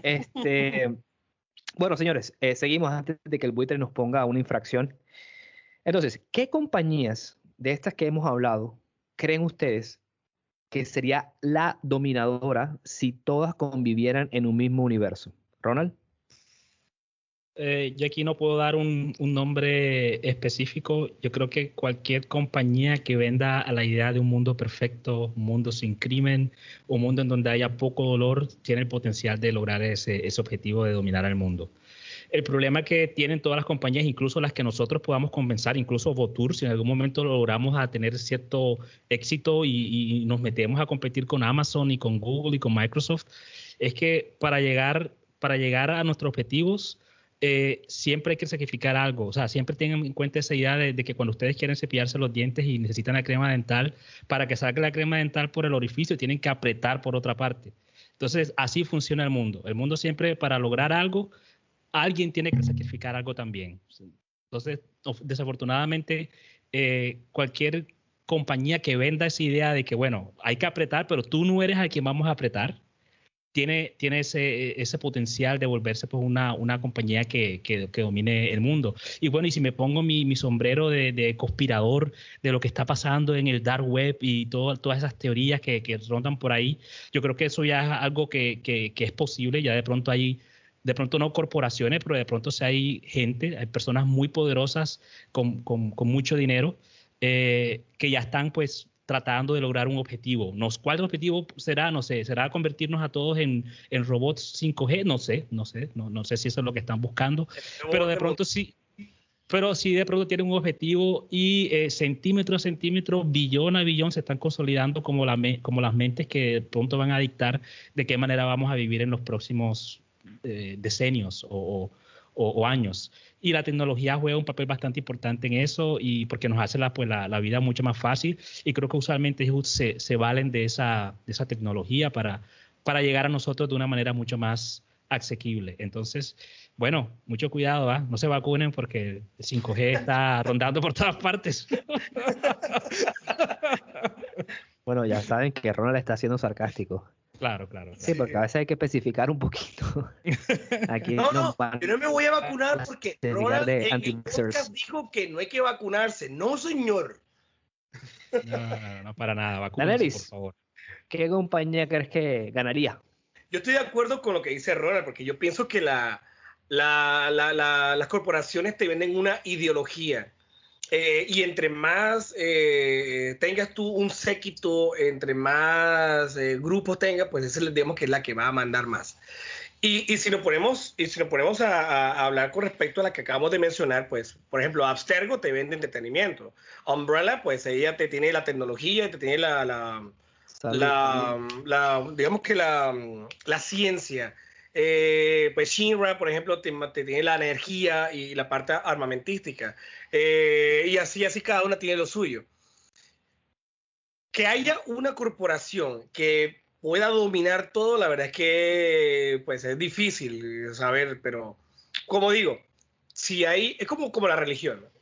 Este, bueno, señores, eh, seguimos antes de que el buitre nos ponga una infracción. Entonces, ¿qué compañías de estas que hemos hablado creen ustedes que sería la dominadora si todas convivieran en un mismo universo? Ronald. Eh, yo aquí no puedo dar un, nombre específico. Yo creo que cualquier compañía que venda a la idea de un mundo perfecto, un mundo sin crimen, un mundo en donde haya poco dolor, tiene el potencial de lograr ese, objetivo de dominar al mundo. El problema que tienen todas las compañías, incluso las que nosotros podamos convencer, incluso Votur, si en algún momento logramos tener cierto éxito y, y nos metemos a competir con Amazon y con Google y con Microsoft, es que para llegar, para llegar a nuestros objetivos, eh, siempre hay que sacrificar algo. O sea, siempre tengan en cuenta esa idea de, que cuando ustedes quieren cepillarse los dientes y necesitan la crema dental, para que salga la crema dental por el orificio, tienen que apretar por otra parte. Entonces, así funciona el mundo. El mundo siempre, para lograr algo, alguien tiene que sacrificar algo también. Entonces, desafortunadamente, eh, cualquier compañía que venda esa idea de que, bueno, hay que apretar, pero tú no eres a quien vamos a apretar, tiene, tiene ese, ese potencial de volverse pues, una, una compañía que, que, domine el mundo. Y bueno, y si me pongo mi, mi sombrero de, de, conspirador de lo que está pasando en el dark web y todo, todas esas teorías que, que, rondan por ahí, yo creo que eso ya es algo que, es posible, ya de pronto hay de pronto no corporaciones, pero de pronto si hay gente, hay personas muy poderosas con, con, con mucho dinero eh, que ya están pues tratando de lograr un objetivo. Nos, ¿Cuál objetivo será? No sé, ¿será convertirnos a todos en, en robots 5G? No sé, no sé, no, no, sé si eso es lo que están buscando, pero de pronto sí. Pero sí de pronto tienen un objetivo y eh, centímetro a centímetro, billón a billón se están consolidando como, la como las mentes que de pronto van a dictar de qué manera vamos a vivir en los próximos eh, decenios o, o, años. Y la tecnología juega un papel bastante importante en eso y porque nos hace la, pues, la, la vida mucho más fácil y creo que usualmente se, se valen de esa, de esa tecnología para, para llegar a nosotros de una manera mucho más asequible. Entonces, bueno, mucho cuidado, ¿va? no se vacunen porque el 5G está rondando por todas partes. Bueno, ya saben que Ronald está siendo sarcástico. Claro, claro. Sí, porque a veces hay que especificar un poquito. Aquí no, no, yo no me voy a vacunar porque Ronald en el podcast dijo que no hay que vacunarse. No, señor. No, no, no para nada. Vacúnense, por favor. ¿Qué compañía crees que ganaría? Yo estoy de acuerdo con lo que dice Ronald, porque yo pienso que la, la, la, las corporaciones te venden una ideología. Eh, y entre más eh, tengas tú un séquito, entre más eh, grupos tengas, pues esa digamos que es la que va a mandar más. Y, y si nos ponemos, y si nos ponemos a, a, hablar con respecto a la que acabamos de mencionar, pues, por ejemplo, Abstergo te vende entretenimiento. Umbrella, pues ella te tiene la tecnología, te tiene la, la, la, la digamos que la, la ciencia. Eh, pues Shinra, por ejemplo, te, tiene la energía y la parte armamentística. Eh, y así, así cada una tiene lo suyo. Que haya una corporación que pueda dominar todo, la verdad es que pues es difícil saber, pero como digo, si hay, es como, como la religión. Mm,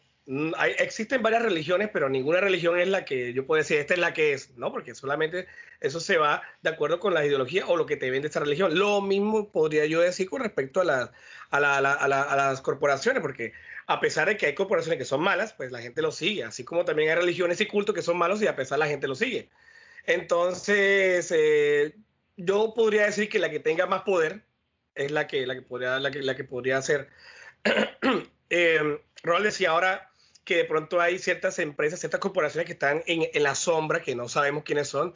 hay, existen varias religiones, pero ninguna religión es la que yo puedo decir, esta es la que es, ¿no? Porque solamente eso se va de acuerdo con la ideología o lo que te vende esta religión. Lo mismo podría yo decir con respecto a, la, a, la, a, la, a, las corporaciones, porque a pesar de que hay corporaciones que son malas, pues la gente lo sigue, así como también hay religiones y cultos que son malos y a pesar la gente lo sigue. Entonces, eh, yo podría decir que la que tenga más poder es la que, la que, podría, la que, la que podría ser. eh, decía ahora que de pronto hay ciertas empresas, ciertas corporaciones que están en, en, la sombra, que no sabemos quiénes son.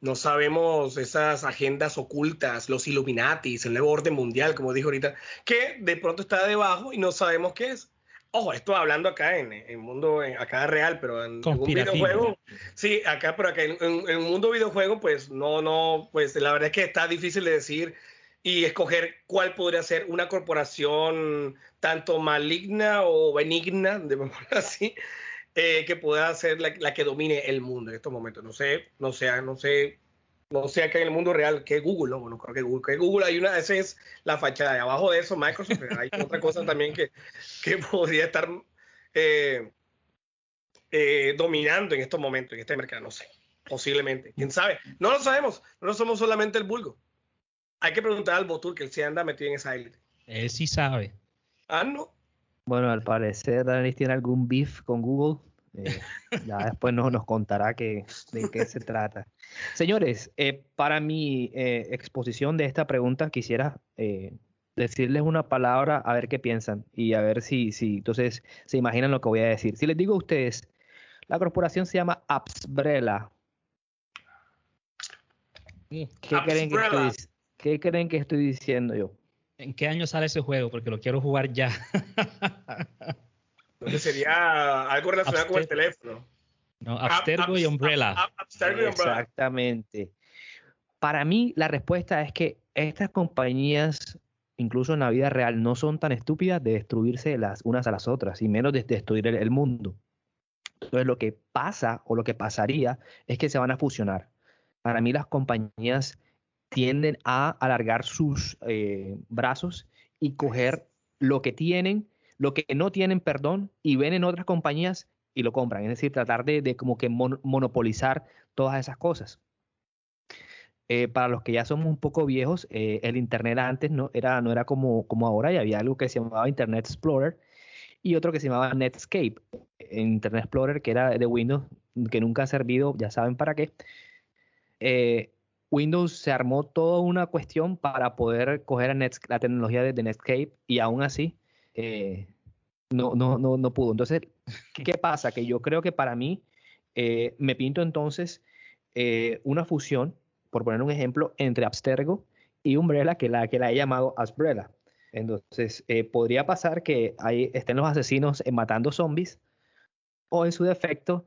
No sabemos esas agendas ocultas, los Illuminatis, el nuevo orden mundial, como dijo ahorita, que de pronto está debajo y no sabemos qué es. Ojo, esto hablando acá en el mundo, en, acá real, pero en un videojuego, sí, acá, pero acá en, en, en, un mundo videojuego, pues no, no, pues la verdad es que está difícil de decir y escoger cuál podría ser una corporación tanto maligna o benigna, de así, eh, que pueda ser la, la, que domine el mundo en estos momentos. No sé, no sé, no sé, no sé acá en el mundo real que Google, ¿no? Bueno, creo que Google, que Google hay una, esa es la fachada, de abajo de eso Microsoft, hay otra cosa también que, que podría estar eh, eh, dominando en estos momentos, en este mercado, no sé, posiblemente, quién sabe, no lo sabemos, no somos solamente el vulgo. Hay que preguntar al Botur que él se anda metido en esa élite. Él sí sabe. Ah, no. Bueno, al parecer Daniel tiene algún beef con Google. Eh, ya después no, nos contará que, de qué se trata. Señores, eh, para mi eh, exposición de esta pregunta quisiera eh, decirles una palabra a ver qué piensan y a ver si, si entonces se imaginan lo que voy a decir. Si les digo a ustedes, la corporación se llama Absbrella. ¿Qué creen que estoy, ¿Qué creen que estoy diciendo yo? ¿En qué año sale ese juego? Porque lo quiero jugar ya. Entonces sería algo relacionado Abster con el teléfono. No, Abstergo y Umbrella. Abstergo y Umbrella. Exactamente. Para mí, la respuesta es que estas compañías, incluso en la vida real, no son tan estúpidas de destruirse las unas a las otras, y menos de destruir el, el mundo. Entonces, lo que pasa o lo que pasaría es que se van a fusionar. Para mí, las compañías tienden a alargar sus eh, brazos y coger lo que tienen, lo que no tienen, perdón, y ven en otras compañías y lo compran. Es decir, tratar de, como que monopolizar todas esas cosas. Eh, para los que ya somos un poco viejos, eh, el Internet antes no era, no era como, como ahora y había algo que se llamaba Internet Explorer y otro que se llamaba Netscape. Internet Explorer, que era de Windows, que nunca ha servido, ya saben para qué. Windows se armó toda una cuestión para poder coger la tecnología de, Netscape y aún así no, no, no, no pudo. Entonces, ¿qué pasa? Que yo creo que para mí me pinto entonces una fusión por poner un ejemplo, entre Abstergo y Umbrella, que la que la he llamado Asbrella. Entonces, eh, podría pasar que ahí estén los asesinos eh, matando zombies, o en su defecto,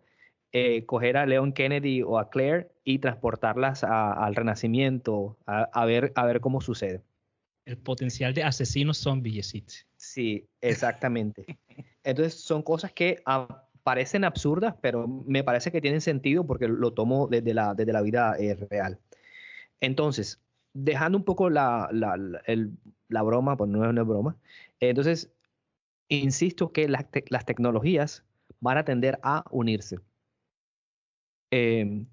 eh, coger a Leon Kennedy o a Claire y transportarlas al renacimiento, a, ver, a ver cómo sucede. El potencial de asesinos zombies. Sí, exactamente. Entonces, son cosas que parecen absurdas, pero me parece que tienen sentido porque lo tomo desde la, desde la vida real. Entonces, dejando un poco la, broma, pues no es una broma, entonces, insisto que las, tecnologías van a tender a unirse. Em,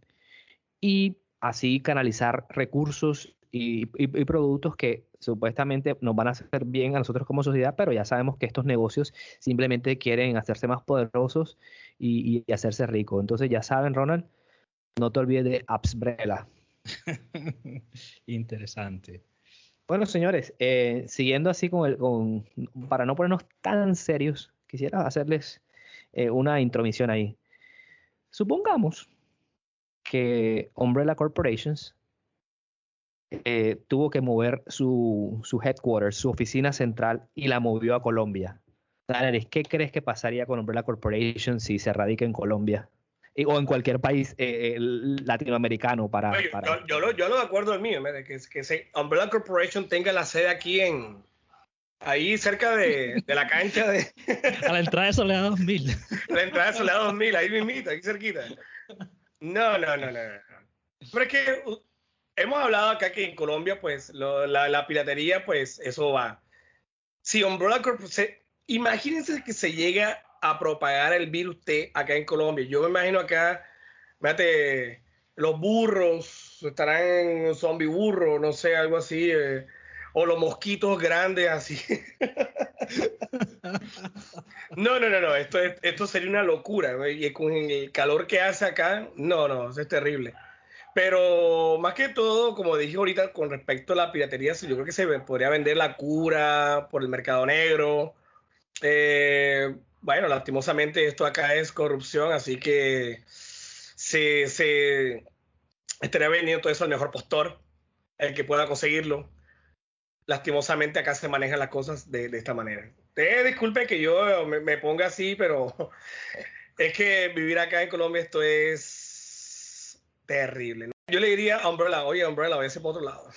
y así canalizar recursos y, productos que supuestamente nos van a hacer bien a nosotros como sociedad, pero ya sabemos que estos negocios simplemente quieren hacerse más poderosos y, y hacerse ricos. Entonces ya saben, Ronald, no te olvides de Appsbrella. Interesante. Bueno, señores, eh, siguiendo así con el, con, para no ponernos tan serios, quisiera hacerles eh, una intromisión ahí. Supongamos que Umbrella Corporations eh, tuvo que mover su, su headquarters, su oficina central, y la movió a Colombia. Daniel, ¿qué crees que pasaría con Umbrella Corporation si se radica en Colombia? o en cualquier país eh, latinoamericano para... Yo, lo, yo lo de acuerdo el mío, que, que Umbrella Corporation tenga la sede aquí en... Ahí cerca de, de la cancha de... A la entrada de Soledad 2000. A la entrada de Soledad 2000, ahí mismito, ahí cerquita. No, no, no, no. Pero es que hemos hablado acá que en Colombia, pues, la, piratería, pues, eso va. Si Umbrella Corporation... Imagínense que se llega a propagar el virus T acá en Colombia. Yo me imagino acá, fíjate, los burros, estarán zombie burro, no sé, algo así, eh, o los mosquitos grandes así. no, no, no, no, esto, esto sería una locura, y con el calor que hace acá, no, no, es terrible. Pero más que todo, como dije ahorita, con respecto a la piratería, yo creo que se podría vender la cura por el mercado negro. Eh, bueno, lastimosamente esto acá es corrupción, así que se, se estaría vendiendo todo eso al mejor postor, el que pueda conseguirlo. Lastimosamente acá se manejan las cosas de, esta manera. Eh, disculpe que yo me, ponga así, pero es que vivir acá en Colombia esto es terrible. Yo le diría a Umbrella, oye Umbrella, váyase por otro lado.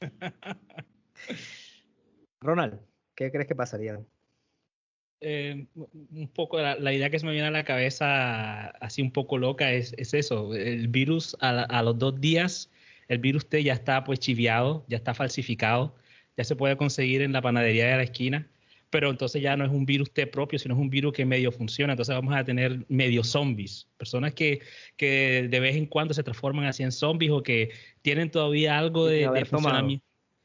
Ronald, ¿qué crees que pasaría? Eh, un poco la, idea que se me viene a la cabeza, así un poco loca, es, eso. El virus a, los dos días, el virus T ya está pues chiviado, ya está falsificado, ya se puede conseguir en la panadería de la esquina, pero entonces ya no es un virus T propio, sino es un virus que medio funciona. Entonces vamos a tener medio zombies, personas que, que de vez en cuando se transforman así en zombies o que tienen todavía algo de, de funcionamiento.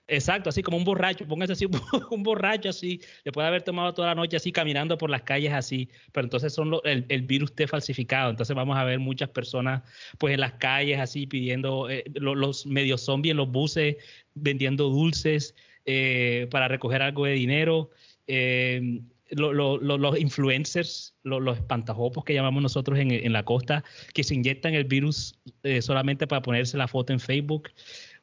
Exacto, así como un borracho, póngase así, un borracho así, le puede haber tomado toda la noche así caminando por las calles así, pero entonces son el, virus T falsificado, entonces vamos a ver muchas personas pues en las calles así pidiendo, eh, los, medios zombies en los buses, vendiendo dulces eh, para recoger algo de dinero. Eh, los influencers, los espantajopos que llamamos nosotros en, la costa, que se inyectan el virus solamente para ponerse la foto en Facebook.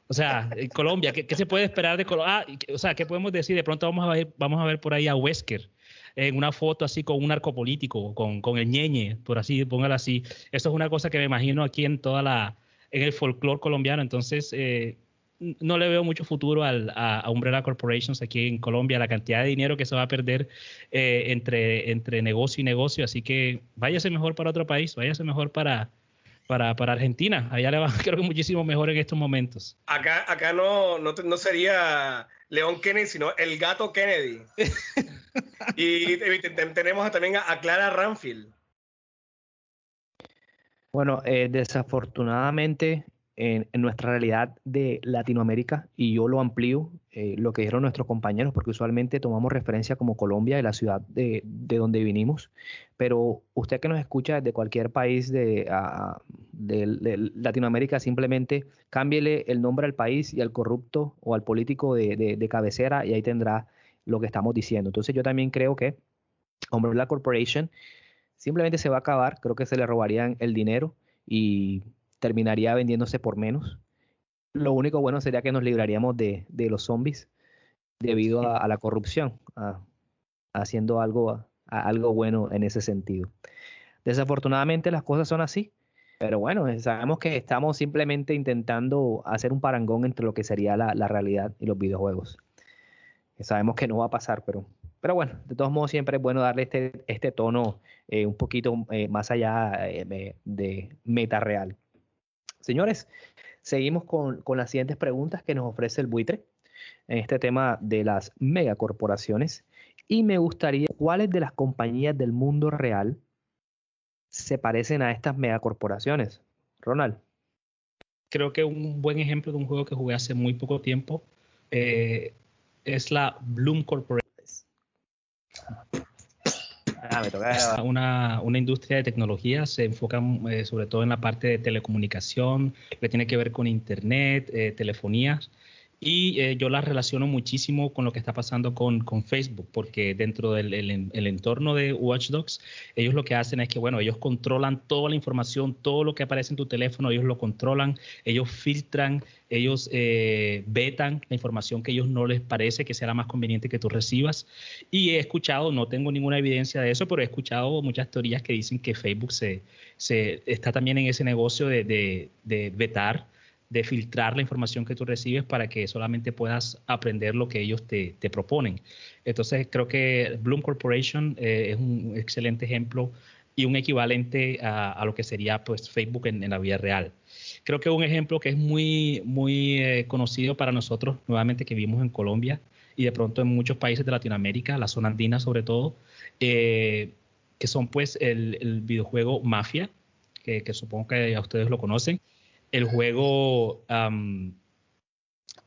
O sea, en Colombia, ¿qué, se puede esperar de Colombia? Ah, o sea, ¿qué podemos decir? De pronto vamos a ver, vamos a ver por ahí a Wesker en una foto así con un arco político, con, con el ñeñe, por así, póngalo así. Eso es una cosa que me imagino aquí en toda la, en el folclore colombiano. Entonces, eh, no le veo mucho futuro al, a, Umbrella Corporations aquí en Colombia, la cantidad de dinero que se va a perder eh, entre, entre negocio y negocio. Así que váyase mejor para otro país, váyase mejor para, para, para Argentina. Allá le va, creo que muchísimo mejor en estos momentos. Acá, acá no, no, no sería León Kennedy, sino el gato Kennedy. y tenemos también a, Clara Ranfield. Bueno, eh, desafortunadamente en, nuestra realidad de Latinoamérica, y yo lo amplío, eh, lo que dijeron nuestros compañeros, porque usualmente tomamos referencia como Colombia, de la ciudad de, donde vinimos, pero usted que nos escucha desde cualquier país de, Latinoamérica, simplemente cámbiele el nombre al país y al corrupto o al político de, cabecera y ahí tendrá lo que estamos diciendo. Entonces yo también creo que Umbrella Corporation simplemente se va a acabar, creo que se le robarían el dinero y terminaría vendiéndose por menos. Lo único bueno sería que nos libraríamos de, los zombies debido a, la corrupción, haciendo algo, algo bueno en ese sentido. Desafortunadamente las cosas son así, pero bueno, sabemos que estamos simplemente intentando hacer un parangón entre lo que sería la, realidad y los videojuegos. Sabemos que no va a pasar, pero, pero bueno, de todos modos siempre es bueno darle este, este tono eh, un poquito eh, más allá eh, de meta real. Señores, seguimos con, las siguientes preguntas que nos ofrece el buitre en este tema de las megacorporaciones. Y me gustaría, ¿cuáles de las compañías del mundo real se parecen a estas megacorporaciones? Ronald. Creo que un buen ejemplo de un juego que jugué hace muy poco tiempo eh, es la Bloom Corporation. Ah, una, una, industria de tecnología, se enfoca eh, sobre todo en la parte de telecomunicación, que tiene que ver con Internet, eh, telefonías y eh, yo las relaciono muchísimo con lo que está pasando con, con Facebook, porque dentro del el, entorno de Watch Dogs, ellos lo que hacen es que, bueno, ellos controlan toda la información, todo lo que aparece en tu teléfono, ellos lo controlan, ellos filtran, ellos eh, vetan la información que ellos no les parece que sea la más conveniente que tú recibas. Y he escuchado, no tengo ninguna evidencia de eso, pero he escuchado muchas teorías que dicen que Facebook se, se está también en ese negocio de, de vetar de filtrar la información que tú recibes para que solamente puedas aprender lo que ellos te, proponen. Entonces, creo que Bloom Corporation eh, es un excelente ejemplo y un equivalente a, lo que sería pues, Facebook en, la vida real. Creo que un ejemplo que es muy, muy eh, conocido para nosotros, nuevamente que vivimos en Colombia y de pronto en muchos países de Latinoamérica, la zona andina sobre todo, eh, que son pues el, videojuego Mafia, que, que supongo que a ustedes lo conocen el juego,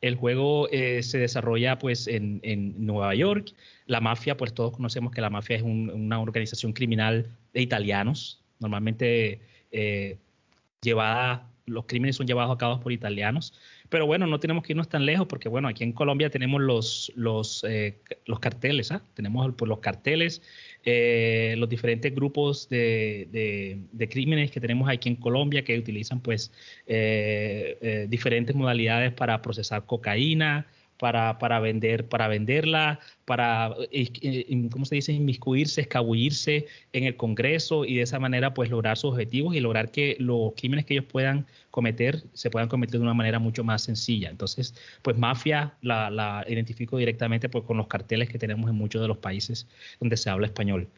el juego eh, se desarrolla pues en, Nueva York. La mafia, pues todos conocemos que la mafia es una organización criminal de italianos, normalmente eh, llevada, los crímenes son llevados a cabo por italianos. Pero bueno, no tenemos que irnos tan lejos porque bueno, aquí en Colombia tenemos los, los, eh, los carteles, ¿ah? tenemos pues, los carteles eh, los diferentes grupos de, crímenes que tenemos aquí en Colombia que utilizan pues eh, eh, diferentes modalidades para procesar cocaína, para, para, vender, para venderla, para, eh, eh, ¿cómo se dice?, inmiscuirse, escabullirse en el Congreso y de esa manera pues lograr sus objetivos y lograr que los crímenes que ellos puedan cometer se puedan cometer de una manera mucho más sencilla. Entonces, pues mafia la, la identifico directamente pues, con los carteles que tenemos en muchos de los países donde se habla español.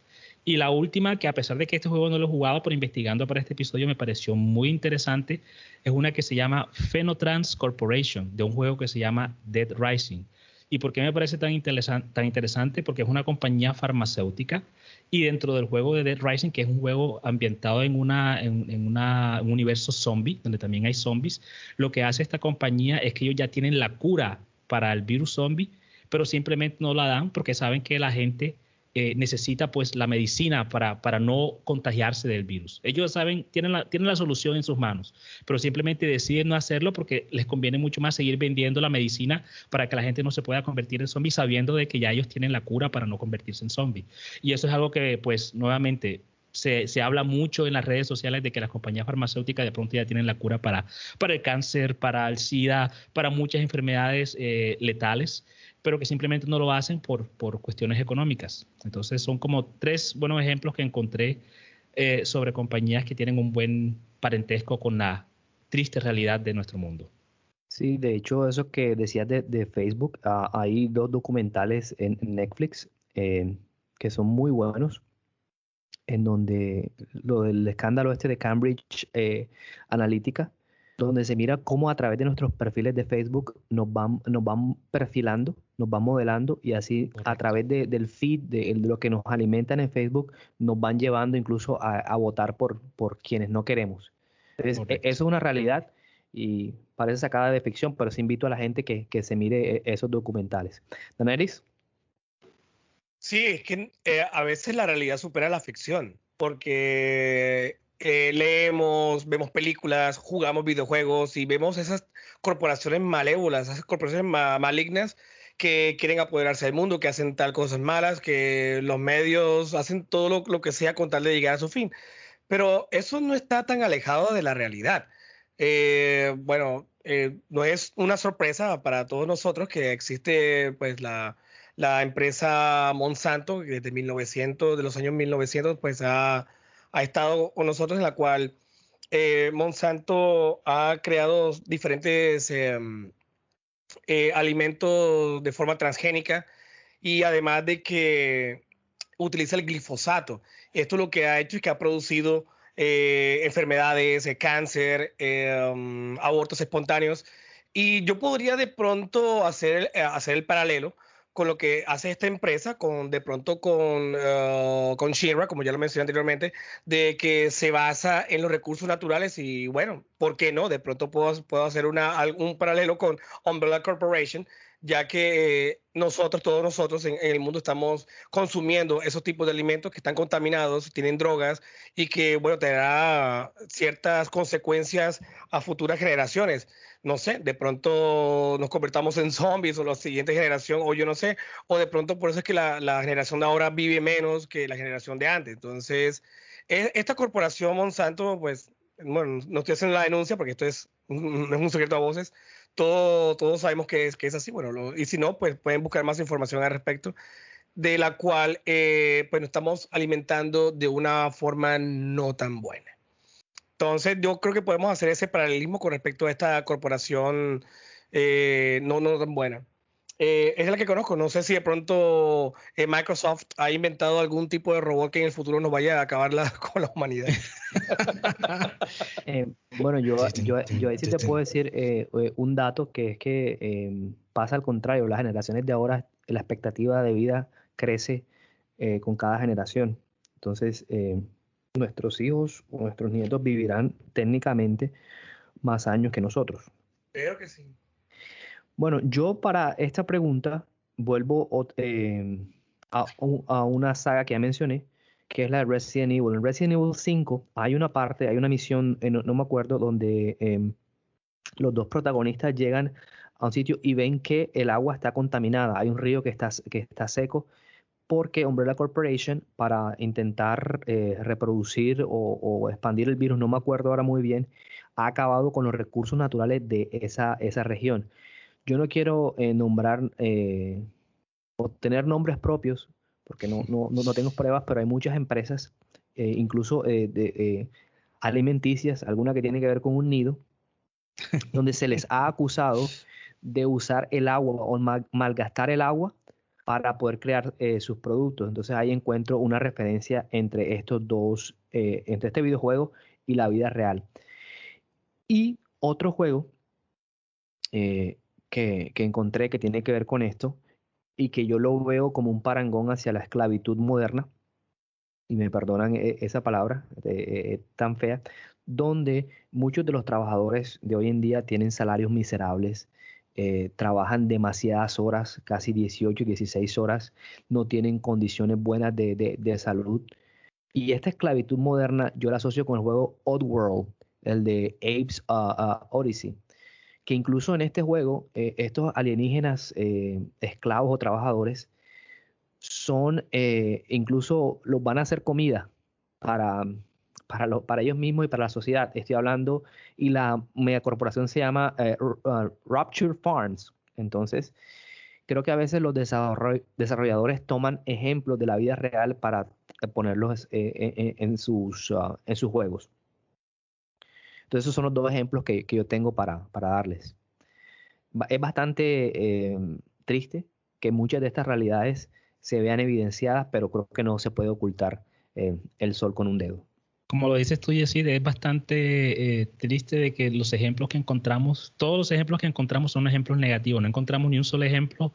Y la última, que a pesar de que este juego no lo he jugado, pero investigando para este episodio me pareció muy interesante, es una que se llama Phenotrans Corporation, de un juego que se llama Dead Rising. ¿Y por qué me parece tan, tan interesante? Porque es una compañía farmacéutica y dentro del juego de Dead Rising, que es un juego ambientado en, una, en, una, un universo zombie, donde también hay zombies, lo que hace esta compañía es que ellos ya tienen la cura para el virus zombie, pero simplemente no la dan porque saben que la gente eh, necesita pues la medicina para, para, no contagiarse del virus. Ellos saben, tienen la, tienen la solución en sus manos, pero simplemente deciden no hacerlo porque les conviene mucho más seguir vendiendo la medicina para que la gente no se pueda convertir en zombie sabiendo de que ya ellos tienen la cura para no convertirse en zombie. Y eso es algo que pues nuevamente se, se, habla mucho en las redes sociales de que las compañías farmacéuticas de pronto ya tienen la cura para, para el cáncer, para el SIDA, para muchas enfermedades eh, letales pero que simplemente no lo hacen por, por cuestiones económicas. Entonces son como tres buenos ejemplos que encontré eh, sobre compañías que tienen un buen parentesco con la triste realidad de nuestro mundo. Sí, de hecho, eso que decías de, Facebook, ah, hay dos documentales en Netflix eh, que son muy buenos. en donde lo del escándalo este de Cambridge eh, Analytica, donde se mira cómo a través de nuestros perfiles de Facebook nos van, nos van perfilando, nos van modelando y así a través del feed, de, lo que nos alimentan en Facebook, nos van llevando incluso a, votar por, por quienes no queremos. Entonces, e, eso es una realidad y parece sacada de ficción, pero sí invito a la gente que, que se mire e, esos documentales. Daneris. Sí, es que eh, a veces la realidad supera la ficción, porque eh, leemos, vemos películas, jugamos videojuegos y vemos esas corporaciones malévolas, esas corporaciones malignas que quieren apoderarse del mundo, que hacen tal cosas malas, que los medios hacen todo lo, que sea con tal de llegar a su fin. Pero eso no está tan alejado de la realidad. Eh, bueno, no es una sorpresa para todos nosotros que existe pues la, la empresa Monsanto, que desde 1900, de los años 1900, pues ha, estado con nosotros, en la cual eh, Monsanto ha creado diferentes em, eh, alimentos de forma transgénica y además de que utiliza el glifosato. Esto lo que ha hecho es que ha producido eh, enfermedades, cáncer, em, abortos espontáneos. Y yo podría de pronto hacer, hacer el paralelo con lo que hace esta empresa, con de pronto con, uh, con Shira, como ya lo mencioné anteriormente, de que se basa en los recursos naturales y bueno, ¿por qué no? De pronto puedo, puedo hacer una, un paralelo con Umbrella Corporation, ya que nosotros, todos nosotros en, el mundo estamos consumiendo esos tipos de alimentos que están contaminados, tienen drogas y que, bueno, tendrá ciertas consecuencias a futuras generaciones. No sé, de pronto nos convertamos en zombies o la siguiente generación, o yo no sé, o de pronto por eso es que la, la generación de ahora vive menos que la generación de antes. Entonces, e, esta corporación Monsanto, pues, bueno, no estoy haciendo la denuncia porque esto es, es un secreto a voces, todo, todos sabemos que es, que es así, bueno, y si no, pues pueden buscar más información al respecto, de la cual eh, pues nos estamos alimentando de una forma no tan buena. Entonces, yo creo que podemos hacer ese paralelismo con respecto a esta corporación eh, no, no tan buena. Eh, es la que conozco. No sé si de pronto eh, Microsoft ha inventado algún tipo de robot que en el futuro nos vaya a acabar con la humanidad. Eh, bueno, yo, yo, yo, ahí sí te puedo decir un dato que es que em, pasa al contrario. Las generaciones de ahora, la expectativa de vida crece con cada generación. Entonces, nuestros hijos o nuestros nietos vivirán técnicamente más años que nosotros. Creo que sí. Bueno, yo para esta pregunta vuelvo eh, a, una saga que ya mencioné, que es la de Resident Evil. En Resident Evil 5 hay una parte, hay una misión, eh, no, me acuerdo, donde em, los dos protagonistas llegan a un sitio y ven que el agua está contaminada. Hay un río que está, que está seco porque Umbrella Corporation, para intentar eh, reproducir o, expandir el virus, no me acuerdo ahora muy bien, ha acabado con los recursos naturales de esa, esa región. Yo no quiero eh, nombrar eh, o tener nombres propios, porque no, no, no, tengo pruebas, pero hay muchas empresas, incluso de, alimenticias, alguna que tiene que ver con un nido, donde se les ha acusado de usar el agua o malgastar el agua para poder crear sus productos. Entonces ahí encuentro una referencia entre estos dos, entre este videojuego y la vida real. Y otro juego que, encontré que tiene que ver con esto y que yo lo veo como un parangón hacia la esclavitud moderna, y me perdonan e, esa palabra eh, eh, tan fea, donde muchos de los trabajadores de hoy en día tienen salarios miserables, eh, trabajan demasiadas horas, casi 18, 16 horas, no tienen condiciones buenas de, salud. Y esta esclavitud moderna yo la asocio con el juego Oddworld, el de Apes uh, uh, Odyssey que incluso en este juego eh, estos alienígenas eh, esclavos o trabajadores son, incluso los van a hacer comida para, para, para, ellos mismos y para la sociedad. Estoy hablando, y la megacorporación se llama uh, Rapture Farms. Entonces, creo que a veces los desarrolladores toman ejemplos de la vida real para ponerlos en, sus, uh, en sus juegos. Entonces esos son los dos ejemplos que, yo tengo para, darles. Es bastante eh, triste que muchas de estas realidades se vean evidenciadas, pero creo que no se puede ocultar eh, el sol con un dedo. Como lo dices tú, Yesid, es bastante eh, triste de que los ejemplos que encontramos, todos los ejemplos que encontramos son ejemplos negativos. No encontramos ni un solo ejemplo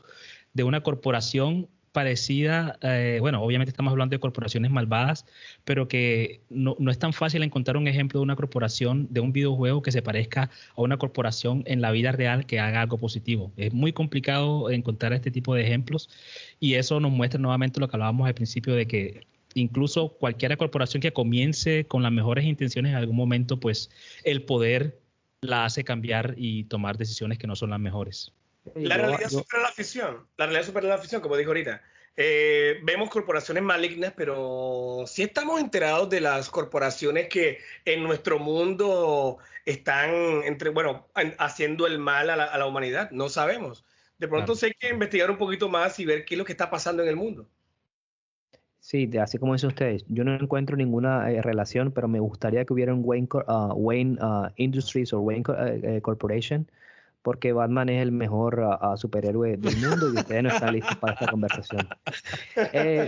de una corporación parecida, eh, bueno, obviamente estamos hablando de corporaciones malvadas, pero que no, no, es tan fácil encontrar un ejemplo de una corporación, de un videojuego que se parezca a una corporación en la vida real que haga algo positivo. Es muy complicado encontrar este tipo de ejemplos y eso nos muestra nuevamente lo que hablábamos al principio de que incluso cualquier corporación que comience con las mejores intenciones en algún momento, pues el poder la hace cambiar y tomar decisiones que no son las mejores. La realidad supera la ficción. La realidad supera la ficción, como dijo ahorita. Eh, vemos corporaciones malignas, pero sí estamos enterados de las corporaciones que en nuestro mundo están entre, bueno, haciendo el mal a la, a la humanidad. No sabemos. De pronto claro. hay que investigar un poquito más y ver qué es lo que está pasando en el mundo. Sí, así como dicen ustedes, yo no encuentro ninguna eh, relación, pero me gustaría que hubiera un Wayne, uh, Wayne uh, Industries o Wayne uh, Corporation, porque Batman es el mejor superhéroe del mundo y ustedes no están listos para esta conversación.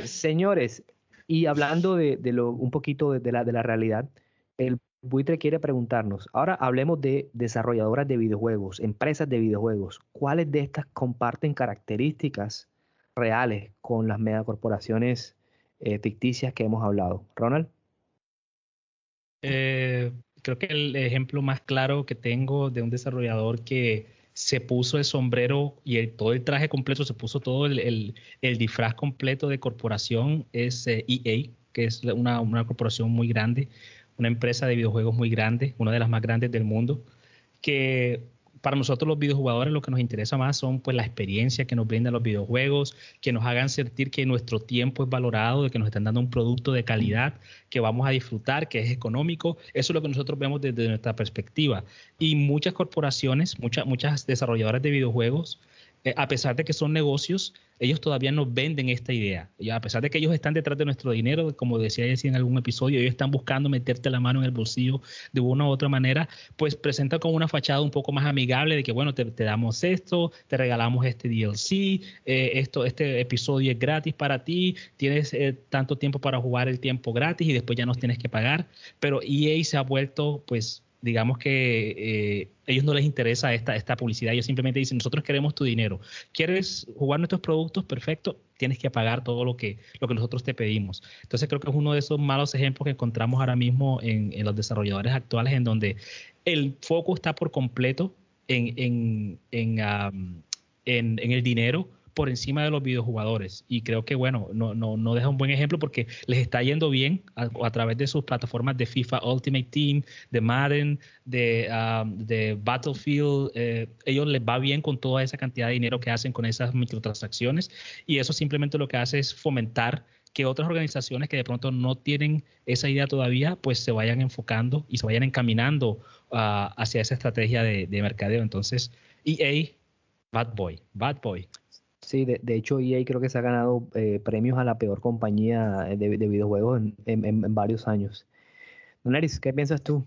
Señores, y hablando de, lo, un poquito de, de, la, de la realidad, el buitre quiere preguntarnos, ahora hablemos de desarrolladoras de videojuegos, empresas de videojuegos, ¿cuáles de estas comparten características reales con las megacorporaciones eh, ficticias que hemos hablado. Ronald. Eh, creo que el ejemplo más claro que tengo de un desarrollador que se puso el sombrero y todo el traje completo, se puso todo el, el, el disfraz completo de corporación es eh, EA, que es una, una corporación muy grande, una empresa de videojuegos muy grande, una de las más grandes del mundo, que para nosotros los videojugadores lo que nos interesa más son pues la experiencia que nos brindan los videojuegos, que nos hagan sentir que nuestro tiempo es valorado, de que nos están dando un producto de calidad que vamos a disfrutar, que es económico. Eso es lo que nosotros vemos desde nuestra perspectiva. Y muchas corporaciones, muchas, muchas desarrolladoras de videojuegos, eh, a pesar de que son negocios, ellos todavía nos venden esta idea. Y a pesar de que ellos están detrás de nuestro dinero, como decía en algún episodio, ellos están buscando meterte la mano en el bolsillo de una u otra manera, pues presenta como una fachada un poco más amigable de que, bueno, te, te damos esto, te regalamos este DLC, eh, esto, este episodio es gratis para ti, tienes eh, tanto tiempo para jugar el tiempo gratis y después ya nos tienes que pagar. Pero EA se ha vuelto, pues, digamos que eh, ellos no les interesa esta, esta publicidad, ellos simplemente dicen, nosotros queremos tu dinero. ¿Quieres jugar nuestros productos? Perfecto, tienes que pagar todo lo que, lo que nosotros te pedimos. Entonces creo que es uno de esos malos ejemplos que encontramos ahora mismo en, en los desarrolladores actuales, en donde el foco está por completo en, en, en, en el dinero por encima de los videojugadores. Y creo que, bueno, no, no, no deja un buen ejemplo porque les está yendo bien a, a través de sus plataformas de FIFA Ultimate Team, de Madden, de, um, de Battlefield. Eh, ellos les va bien con toda esa cantidad de dinero que hacen con esas microtransacciones. Y eso simplemente lo que hace es fomentar que otras organizaciones que de pronto no tienen esa idea todavía, pues se vayan enfocando y se vayan encaminando uh, hacia esa estrategia de, de mercadeo. Entonces, EA, Bad Boy, Bad Boy. Sí, de, de, hecho EA creo que se ha ganado eh, premios a la peor compañía de, de videojuegos en, en, en, varios años. Don Eris, ¿qué piensas tú?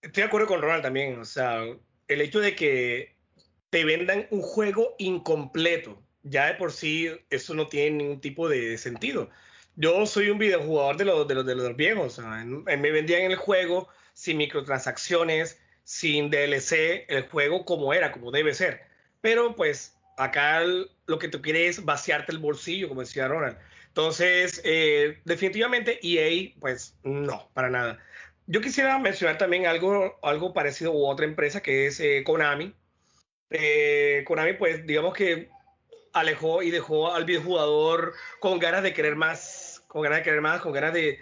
Estoy de acuerdo con Ronald también. O sea, el hecho de que te vendan un juego incompleto, ya de por sí eso no tiene ningún tipo de sentido. Yo soy un videojugador de los, de de viejos. Me vendían el juego sin microtransacciones, sin DLC, el juego como era, como debe ser. Pero pues acá lo que tú quieres es vaciarte el bolsillo, como decía Ronald. Entonces, eh, definitivamente EA, pues no, para nada. Yo quisiera mencionar también algo, algo parecido a otra empresa que es eh, Konami. Eh, Konami, pues digamos que alejó y dejó al videojugador con ganas de querer más, con ganas de querer más, con ganas de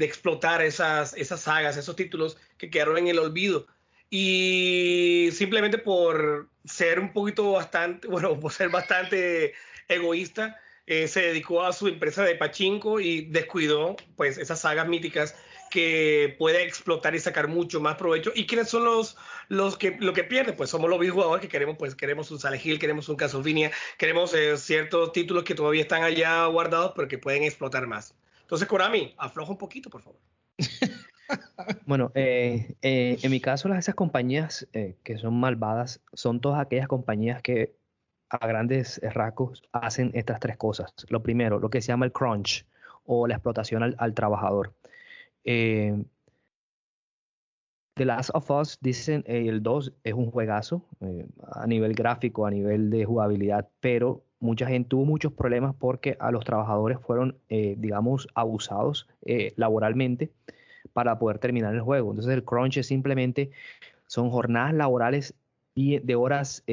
explotar esas, esas sagas, esos títulos que quedaron en el olvido y simplemente por ser un poquito bastante, bueno, por ser bastante egoísta, eh, se dedicó a su empresa de pachinko y descuidó pues esas sagas míticas que puede explotar y sacar mucho más provecho. ¿Y quiénes son los, los que lo que pierden? Pues somos los videojugadores que queremos, pues queremos un Silent Hill, queremos un Castlevania, queremos eh, ciertos títulos que todavía están allá guardados pero que pueden explotar más. Entonces, Konami, afloja un poquito, por favor. Bueno, eh, eh, en mi caso, las, esas compañías eh, que son malvadas son todas aquellas compañías que a grandes rasgos hacen estas tres cosas. Lo primero, lo que se llama el crunch o la explotación al, trabajador. Eh, The Last of Us, dicen, el 2 es un juegazo a nivel gráfico, a nivel de jugabilidad, pero mucha gente tuvo muchos problemas porque a los trabajadores fueron, digamos, abusados laboralmente para poder terminar el juego. Entonces el crunch es simplemente, son jornadas laborales de horas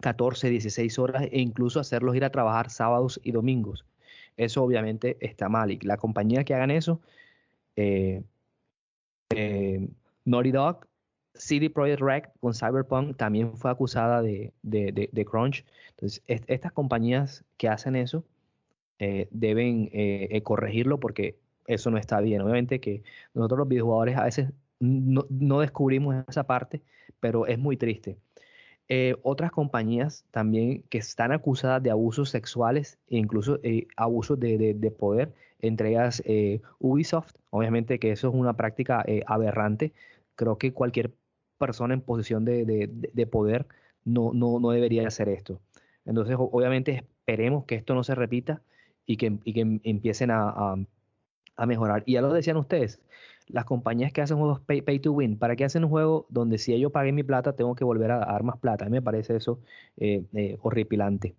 14, 16 horas e incluso hacerlos ir a trabajar sábados y domingos. Eso obviamente está mal y la compañía que hagan eso, eh, eh, Naughty Dog, CD Projekt Red con Cyberpunk también fue acusada de, crunch. Entonces, estas compañías que hacen eso eh, deben corregirlo porque eso no está bien. Obviamente que nosotros los videojugadores a veces no descubrimos esa parte, pero es muy triste. Eh, otras compañías también que están acusadas de abusos sexuales e incluso eh, abusos de, poder, entre ellas eh, Ubisoft, obviamente que eso es una práctica aberrante, creo que cualquier persona en posición de, poder no, no, no, debería hacer esto. Entonces, obviamente esperemos que esto no se repita y que, que empiecen a, a mejorar. Y ya lo decían ustedes, las compañías que hacen juegos pay, to win, ¿para qué hacen un juego donde si ellos paguen mi plata tengo que volver a dar más plata? A mí me parece eso eh, eh, horripilante.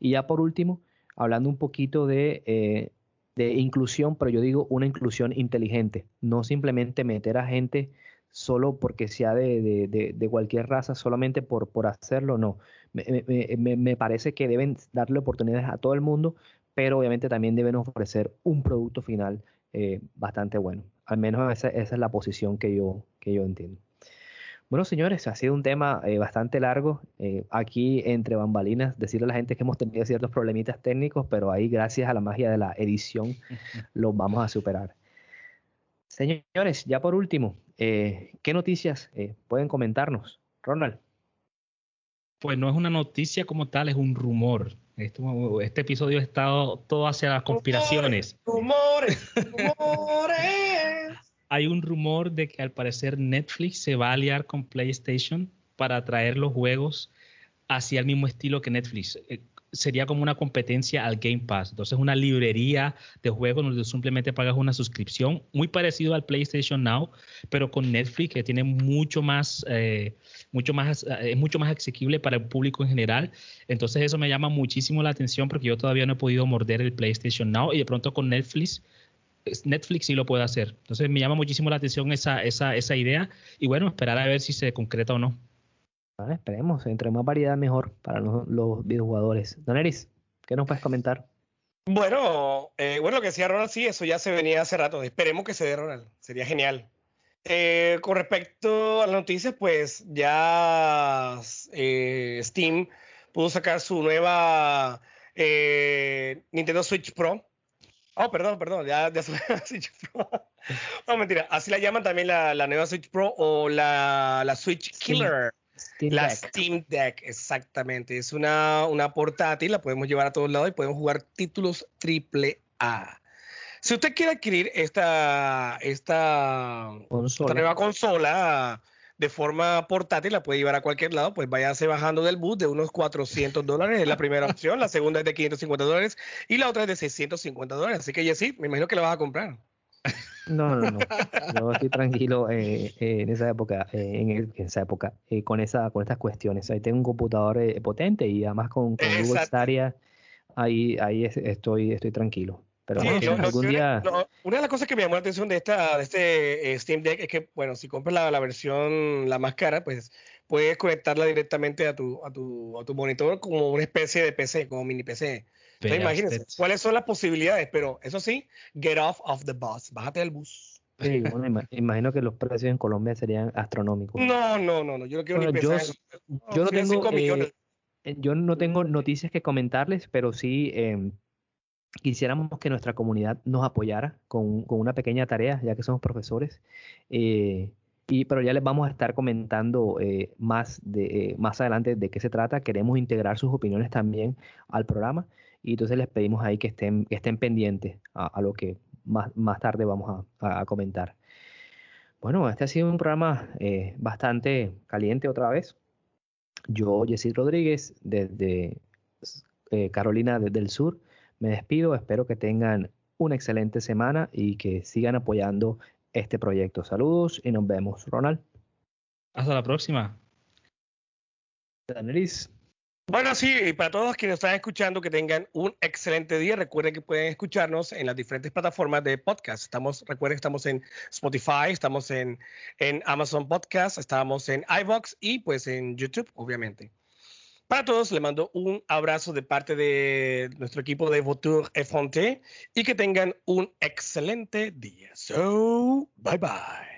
Y ya por último, hablando un poquito de, eh, de inclusión, pero yo digo una inclusión inteligente, no simplemente meter a gente solo porque sea de, de, cualquier raza, solamente por, por hacerlo, no. Me, me, me, parece que deben darle oportunidades a todo el mundo, pero obviamente también deben ofrecer un producto final bastante bueno. Al menos esa, es la posición que yo, que yo entiendo. Bueno, señores, ha sido un tema eh, bastante largo. Eh, aquí, entre bambalinas, decirle a la gente que hemos tenido ciertos problemitas técnicos, pero ahí, gracias a la magia de la edición, los vamos a superar. Señores, ya por último, eh, ¿qué noticias pueden comentarnos? Ronald. Pues no es una noticia como tal, es un rumor. Este, este episodio ha estado todo hacia las conspiraciones. Rumores, rumores. Hay un rumor de que al parecer Netflix se va a aliar con PlayStation para traer los juegos hacia el mismo estilo que Netflix. Sería como una competencia al Game Pass. Entonces, una librería de juegos donde simplemente pagas una suscripción, muy parecido al PlayStation Now, pero con Netflix, que tiene mucho más, eh, mucho más, eh, es mucho más asequible para el público en general. Entonces, eso me llama muchísimo la atención porque yo todavía no he podido morder el PlayStation Now y de pronto con Netflix. Netflix sí lo puede hacer. Entonces me llama muchísimo la atención esa, esa, esa idea y bueno, esperar a ver si se concreta o no esperemos, entre más variedad mejor para los, videojugadores. Don Eris, ¿qué nos puedes comentar? Bueno, eh, bueno, lo que decía Ronald, sí, eso ya se venía hace rato. Esperemos que se dé Ronald, sería genial. Eh, con respecto a las noticias, pues ya eh, Steam pudo sacar su nueva Nintendo Switch Pro. Oh, perdón, perdón, ya, ya Switch Pro. no, mentira, así la llaman también la, nueva Switch Pro o la, la Switch Killer la Steam Deck, exactamente. Es una, una portátil, la podemos llevar a todos lados y podemos jugar títulos triple A. Si usted quiere adquirir esta, esta, nueva consola de forma portátil, la puede llevar a cualquier lado, pues váyase bajando del bus de unos 400 dólares, es la primera opción, la segunda es de 550 dólares y la otra es de 650 dólares. Así que, sí, me imagino que la vas a comprar. No, no, no. Yo estoy tranquilo eh, eh, en esa época, eh, en, esa época, con esa, con estas cuestiones. Ahí tengo un computador potente y además con, Google Stadia, ahí, ahí estoy, estoy tranquilo. Pero algún día... una de las cosas que me llamó la atención de esta, de este Steam Deck es que, bueno, si compras la, la, versión la más cara, pues puedes conectarla directamente a tu, a tu, a tu monitor como una especie de PC, como mini PC. Entonces, imagínense cuáles son las posibilidades, pero eso sí, get off of the bus, bájate del bus. Sí, bueno, imagino que los precios en Colombia serían astronómicos. No, no, no, no yo no quiero ni pensar. Yo, no, tengo, eh, yo no tengo noticias que comentarles, pero sí eh, quisiéramos que nuestra comunidad nos apoyara con, con, una pequeña tarea, ya que somos profesores. Eh, y, pero ya les vamos a estar comentando eh, más, de, eh, más adelante de qué se trata. Queremos integrar sus opiniones también al programa y entonces les pedimos ahí que estén, estén pendientes a, lo que más, más tarde vamos a, comentar. Bueno, este ha sido un programa eh, bastante caliente otra vez. Yo, Jessy Rodríguez, desde Carolina desde el Sur, me despido. Espero que tengan una excelente semana y que sigan apoyando este proyecto. Saludos y nos vemos, Ronald. Hasta la próxima. Danelis. Bueno, sí, y para todos quienes están escuchando, que tengan un excelente día. Recuerden que pueden escucharnos en las diferentes plataformas de podcast. Estamos, recuerden que estamos en Spotify, estamos en, en Amazon Podcast, estamos en iBox y pues en YouTube, obviamente. Para todos, les mando un abrazo de parte de nuestro equipo de Votour Fonte y que tengan un excelente día. So, bye bye.